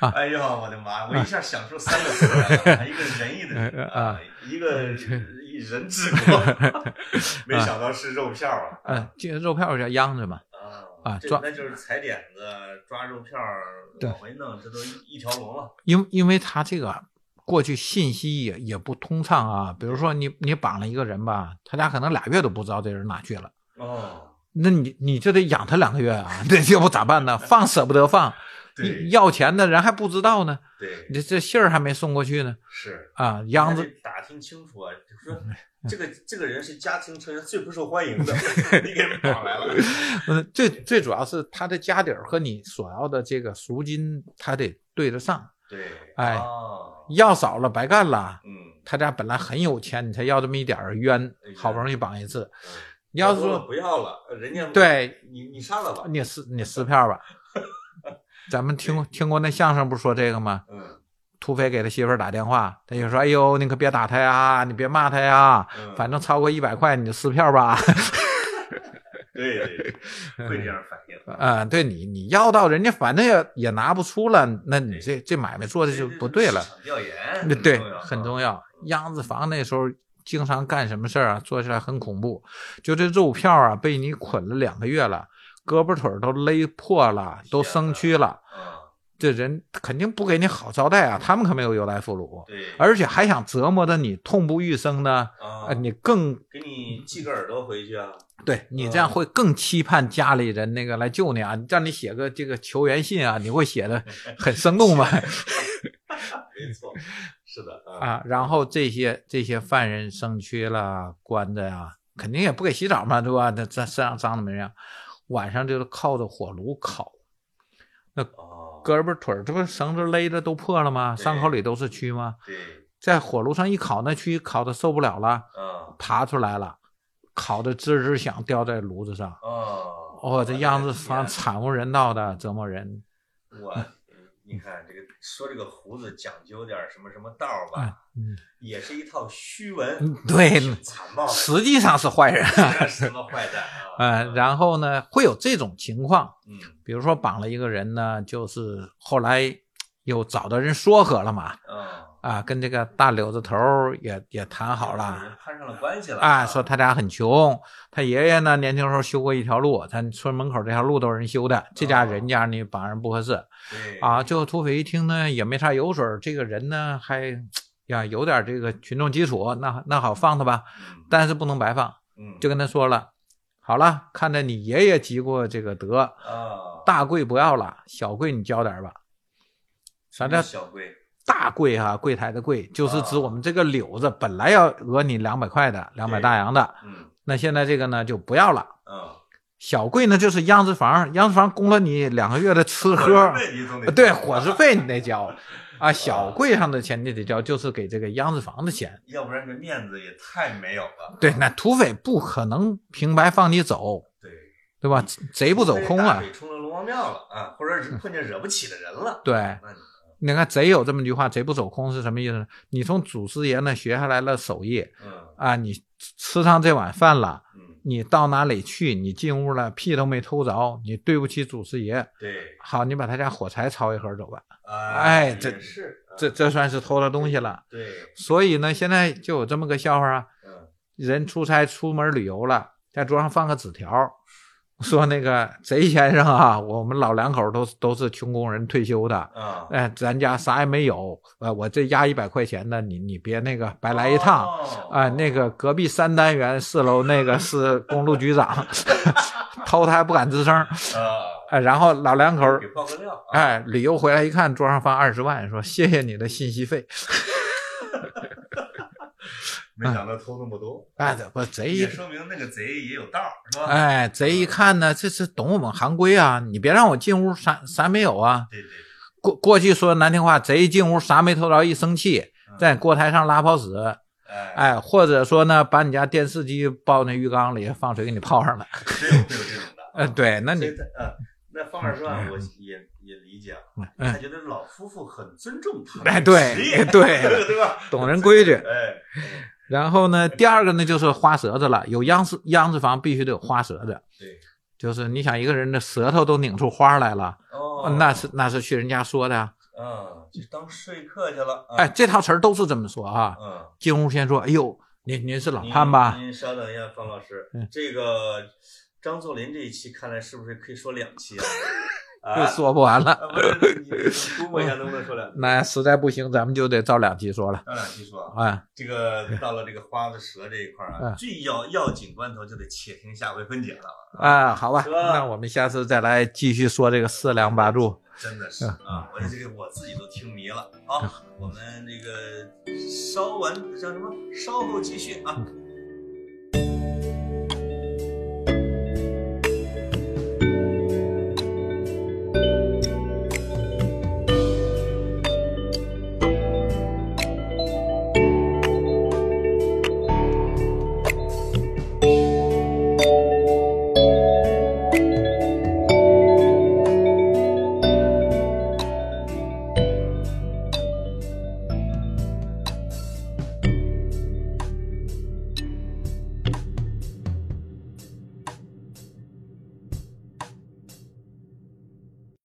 Speaker 2: 啊。
Speaker 1: 哎呦，我的妈！我一下想出三个词来了，一个仁义的仁 <laughs>
Speaker 2: 啊，
Speaker 1: 一个人治国，<laughs> 没想到是肉票啊。
Speaker 2: 嗯，这个肉票叫秧子嘛，啊抓。
Speaker 1: 那就是踩点子、抓肉票
Speaker 2: 对
Speaker 1: 往回弄，这都一一条龙了。
Speaker 2: 因因为他这个过去信息也也不通畅啊，比如说你你绑了一个人吧，他家可能俩月都不知道这人哪去了，
Speaker 1: 哦，
Speaker 2: 那你你就得养他两个月啊，<laughs> 这要不咋办呢？放舍不得放，
Speaker 1: 对
Speaker 2: 要钱的人还不知道呢，
Speaker 1: 对，
Speaker 2: 你这信儿还没送过去呢
Speaker 1: 是
Speaker 2: 啊，秧子
Speaker 1: 打听清楚啊，就说这个这个人是家庭成员最不受欢迎的，<laughs> 你给绑来了。
Speaker 2: 嗯，最最主要是他的家底儿和你所要的这个赎金，他得对得上。
Speaker 1: 对，
Speaker 2: 哎
Speaker 1: 哦
Speaker 2: 要少了白干了。
Speaker 1: 嗯，
Speaker 2: 他家本来很有钱，你才要这么一点儿冤
Speaker 1: 哎，
Speaker 2: 好不容易绑一次。
Speaker 1: 嗯
Speaker 2: 你要是说
Speaker 1: 不要了，人家
Speaker 2: 对
Speaker 1: 你你杀了吧，
Speaker 2: 你撕你撕票吧，咱们听听过那相声不是说这个吗？
Speaker 1: 嗯
Speaker 2: 土匪给他媳妇儿打电话，他就说：“哎呦，你可别打他呀，你别骂他呀，
Speaker 1: 嗯，
Speaker 2: 反正超过一百块你就撕票吧。<laughs>
Speaker 1: 对对对，会这样反应”
Speaker 2: 啊，对你你要到人家反正也也拿不出了，那你这这买卖做的就不对了。
Speaker 1: 调研
Speaker 2: 对对，
Speaker 1: 很
Speaker 2: 很重
Speaker 1: 要。
Speaker 2: 要。秧子房那时候经常干什么事儿啊？做起来很恐怖，就这肉票啊，被你捆了两个月了，胳膊腿儿都勒破了，都生蛆了。
Speaker 1: 啊，
Speaker 2: 这人肯定不给你好招待啊！他们可没有优待俘虏，
Speaker 1: 对，
Speaker 2: 而且还想折磨的你痛不欲生呢。
Speaker 1: 啊
Speaker 2: 呃，，你更
Speaker 1: 给你寄个耳朵回去啊。
Speaker 2: 对你这样会更期盼家里人那个来救你啊！让你写个这个求援信啊，你会写的 <laughs> 很生动吧？<laughs>
Speaker 1: 没错，是的啊，
Speaker 2: 啊，然后这些这些犯人生蛆了，关着呀，肯定也不给洗澡嘛，对吧？那这身上脏的没样，晚上就是靠着火炉烤，
Speaker 1: 那，
Speaker 2: 胳膊腿儿这不绳子勒的都破了吗？伤口里都是蛆吗？
Speaker 1: 对，
Speaker 2: 在火炉上一烤，那蛆烤的受不了了，
Speaker 1: 啊，
Speaker 2: 爬出来了，烤的吱吱响，掉在炉子上。
Speaker 1: 哦，
Speaker 2: 哦，这样子惨无人道的折磨人。
Speaker 1: 我，你看这个说这个胡子讲究点什么什么道吧，，
Speaker 2: 嗯，
Speaker 1: 也是一套虚文，
Speaker 2: 嗯对
Speaker 1: 残暴，
Speaker 2: 实际上是坏人。
Speaker 1: 什么坏蛋啊？<laughs>
Speaker 2: 嗯，然后呢，会有这种情况，
Speaker 1: 嗯
Speaker 2: 比如说绑了一个人呢，就是后来又找到人说和了嘛，
Speaker 1: 啊，
Speaker 2: 啊，跟这个大柳子头也也谈好了，
Speaker 1: 攀上了关系了
Speaker 2: 啊，说他俩很穷，他爷爷呢年轻时候修过一条路，咱村门口这条路都是人修的，这家人家呢绑人不合适
Speaker 1: 对
Speaker 2: 啊。最后土匪一听呢也没啥油水，这个人呢还呀有点这个群众基础，那那好放他吧，
Speaker 1: 嗯
Speaker 2: 但是不能白放，
Speaker 1: 嗯，
Speaker 2: 就跟他说了，好了，看在你爷爷积过这个德，
Speaker 1: 啊，
Speaker 2: 大贵不要了，小贵你交点儿吧。反正
Speaker 1: 小贵，
Speaker 2: 大柜哈、柜台的柜，就是指
Speaker 1: 啊
Speaker 2: 我们这个柳子本来要讹你两百块的，两百大洋的，
Speaker 1: 嗯
Speaker 2: 那现在这个呢就不要了。
Speaker 1: 嗯，
Speaker 2: 小贵呢就是秧子房，秧子房供了你两个月的吃喝，对，伙食费你得交 <laughs> 啊。小贵上的钱你得交，就是给这个秧子房的钱。
Speaker 1: 要不然这面子也太没有了。
Speaker 2: 对，那土匪不可能平白放你走，
Speaker 1: 对，
Speaker 2: 对吧？贼不走空啊
Speaker 1: 冲了龙王庙了啊，或者是碰见惹不起的人了。
Speaker 2: 对，
Speaker 1: 那你
Speaker 2: 你看贼有这么句话，贼不走空是什么意思呢？你从祖师爷那学下来了手艺
Speaker 1: 嗯
Speaker 2: 啊，你吃上这碗饭了。
Speaker 1: 嗯，
Speaker 2: 你到哪里去？你进屋了，屁都没偷着，你对不起祖师爷。
Speaker 1: 对，
Speaker 2: 好，你把他家火柴抄一盒走吧，
Speaker 1: 哎
Speaker 2: 哎这
Speaker 1: 是
Speaker 2: 这这算是偷了东西了。
Speaker 1: 对，
Speaker 2: 所以呢，现在就有这么个笑话啊，
Speaker 1: 嗯
Speaker 2: 人出差出门旅游了，在桌上放个纸条，<laughs> 说那个贼先生啊，我们老两口都都是穷工人退休的，咱家啥也没有，呃，我这压一百块钱的，你你别那个白来一趟。
Speaker 1: 哦
Speaker 2: 啊，那个隔壁三单元四楼那个是公路局长，偷他还不敢吱声。然后老两口旅游回来一看，桌上放二十万，说谢谢你的信息费。
Speaker 1: 没想到偷那么多，
Speaker 2: 哎，这不贼一
Speaker 1: 也说明那个贼也有道儿，是吧？
Speaker 2: 哎贼一看呢，这是懂我们行规啊！你别让我进屋啥啥没有啊！
Speaker 1: 对对，
Speaker 2: 过过去说难听话，贼一进屋啥没偷着，一生气在锅台上拉泡屎，
Speaker 1: 哎，
Speaker 2: 哎，或者说呢，把你家电视机抱那浴缸里放水给你泡上了。
Speaker 1: 这种的，<laughs>
Speaker 2: 呃，对，那你
Speaker 1: 呃，那方二顺我也也理解了，
Speaker 2: 嗯
Speaker 1: 他觉得老夫妇很尊重他，
Speaker 2: 哎对对 <laughs>
Speaker 1: 对吧？
Speaker 2: 懂人规矩。
Speaker 1: 哎，<laughs>
Speaker 2: 然后呢，第二个呢就是花舌子了，有秧子秧子房必须得有花舌子。
Speaker 1: 对，
Speaker 2: 就是你想一个人的舌头都拧出花来了，
Speaker 1: 哦
Speaker 2: 那是那是去人家说的。
Speaker 1: 嗯，就当说客去了。啊
Speaker 2: 哎，，这套词儿都是这么说啊。
Speaker 1: 嗯，
Speaker 2: 金鸿先说：“哎呦，您您是老潘吧？
Speaker 1: 您稍等一下，方老师
Speaker 2: 嗯，
Speaker 1: 这个张作霖这一期看来是不是可以说两期啊？<laughs> 啊
Speaker 2: 又说不完了。<laughs>
Speaker 1: 估摸一下能不能说两期？<laughs>
Speaker 2: 那实在不行，咱们就得照两期说了。
Speaker 1: 照两期说啊。
Speaker 2: 哎，
Speaker 1: 这个 <laughs> 到了这个花子蛇这一块儿啊，
Speaker 2: 嗯
Speaker 1: 最要要紧关头就得且听下回分解了。
Speaker 2: 啊，好
Speaker 1: 吧，
Speaker 2: 那我们下次再来继续说这个四梁八柱。
Speaker 1: 真的是
Speaker 2: 嗯
Speaker 1: 啊，我这个我自己都听迷了啊。我们这个稍完叫什么？稍后继续啊。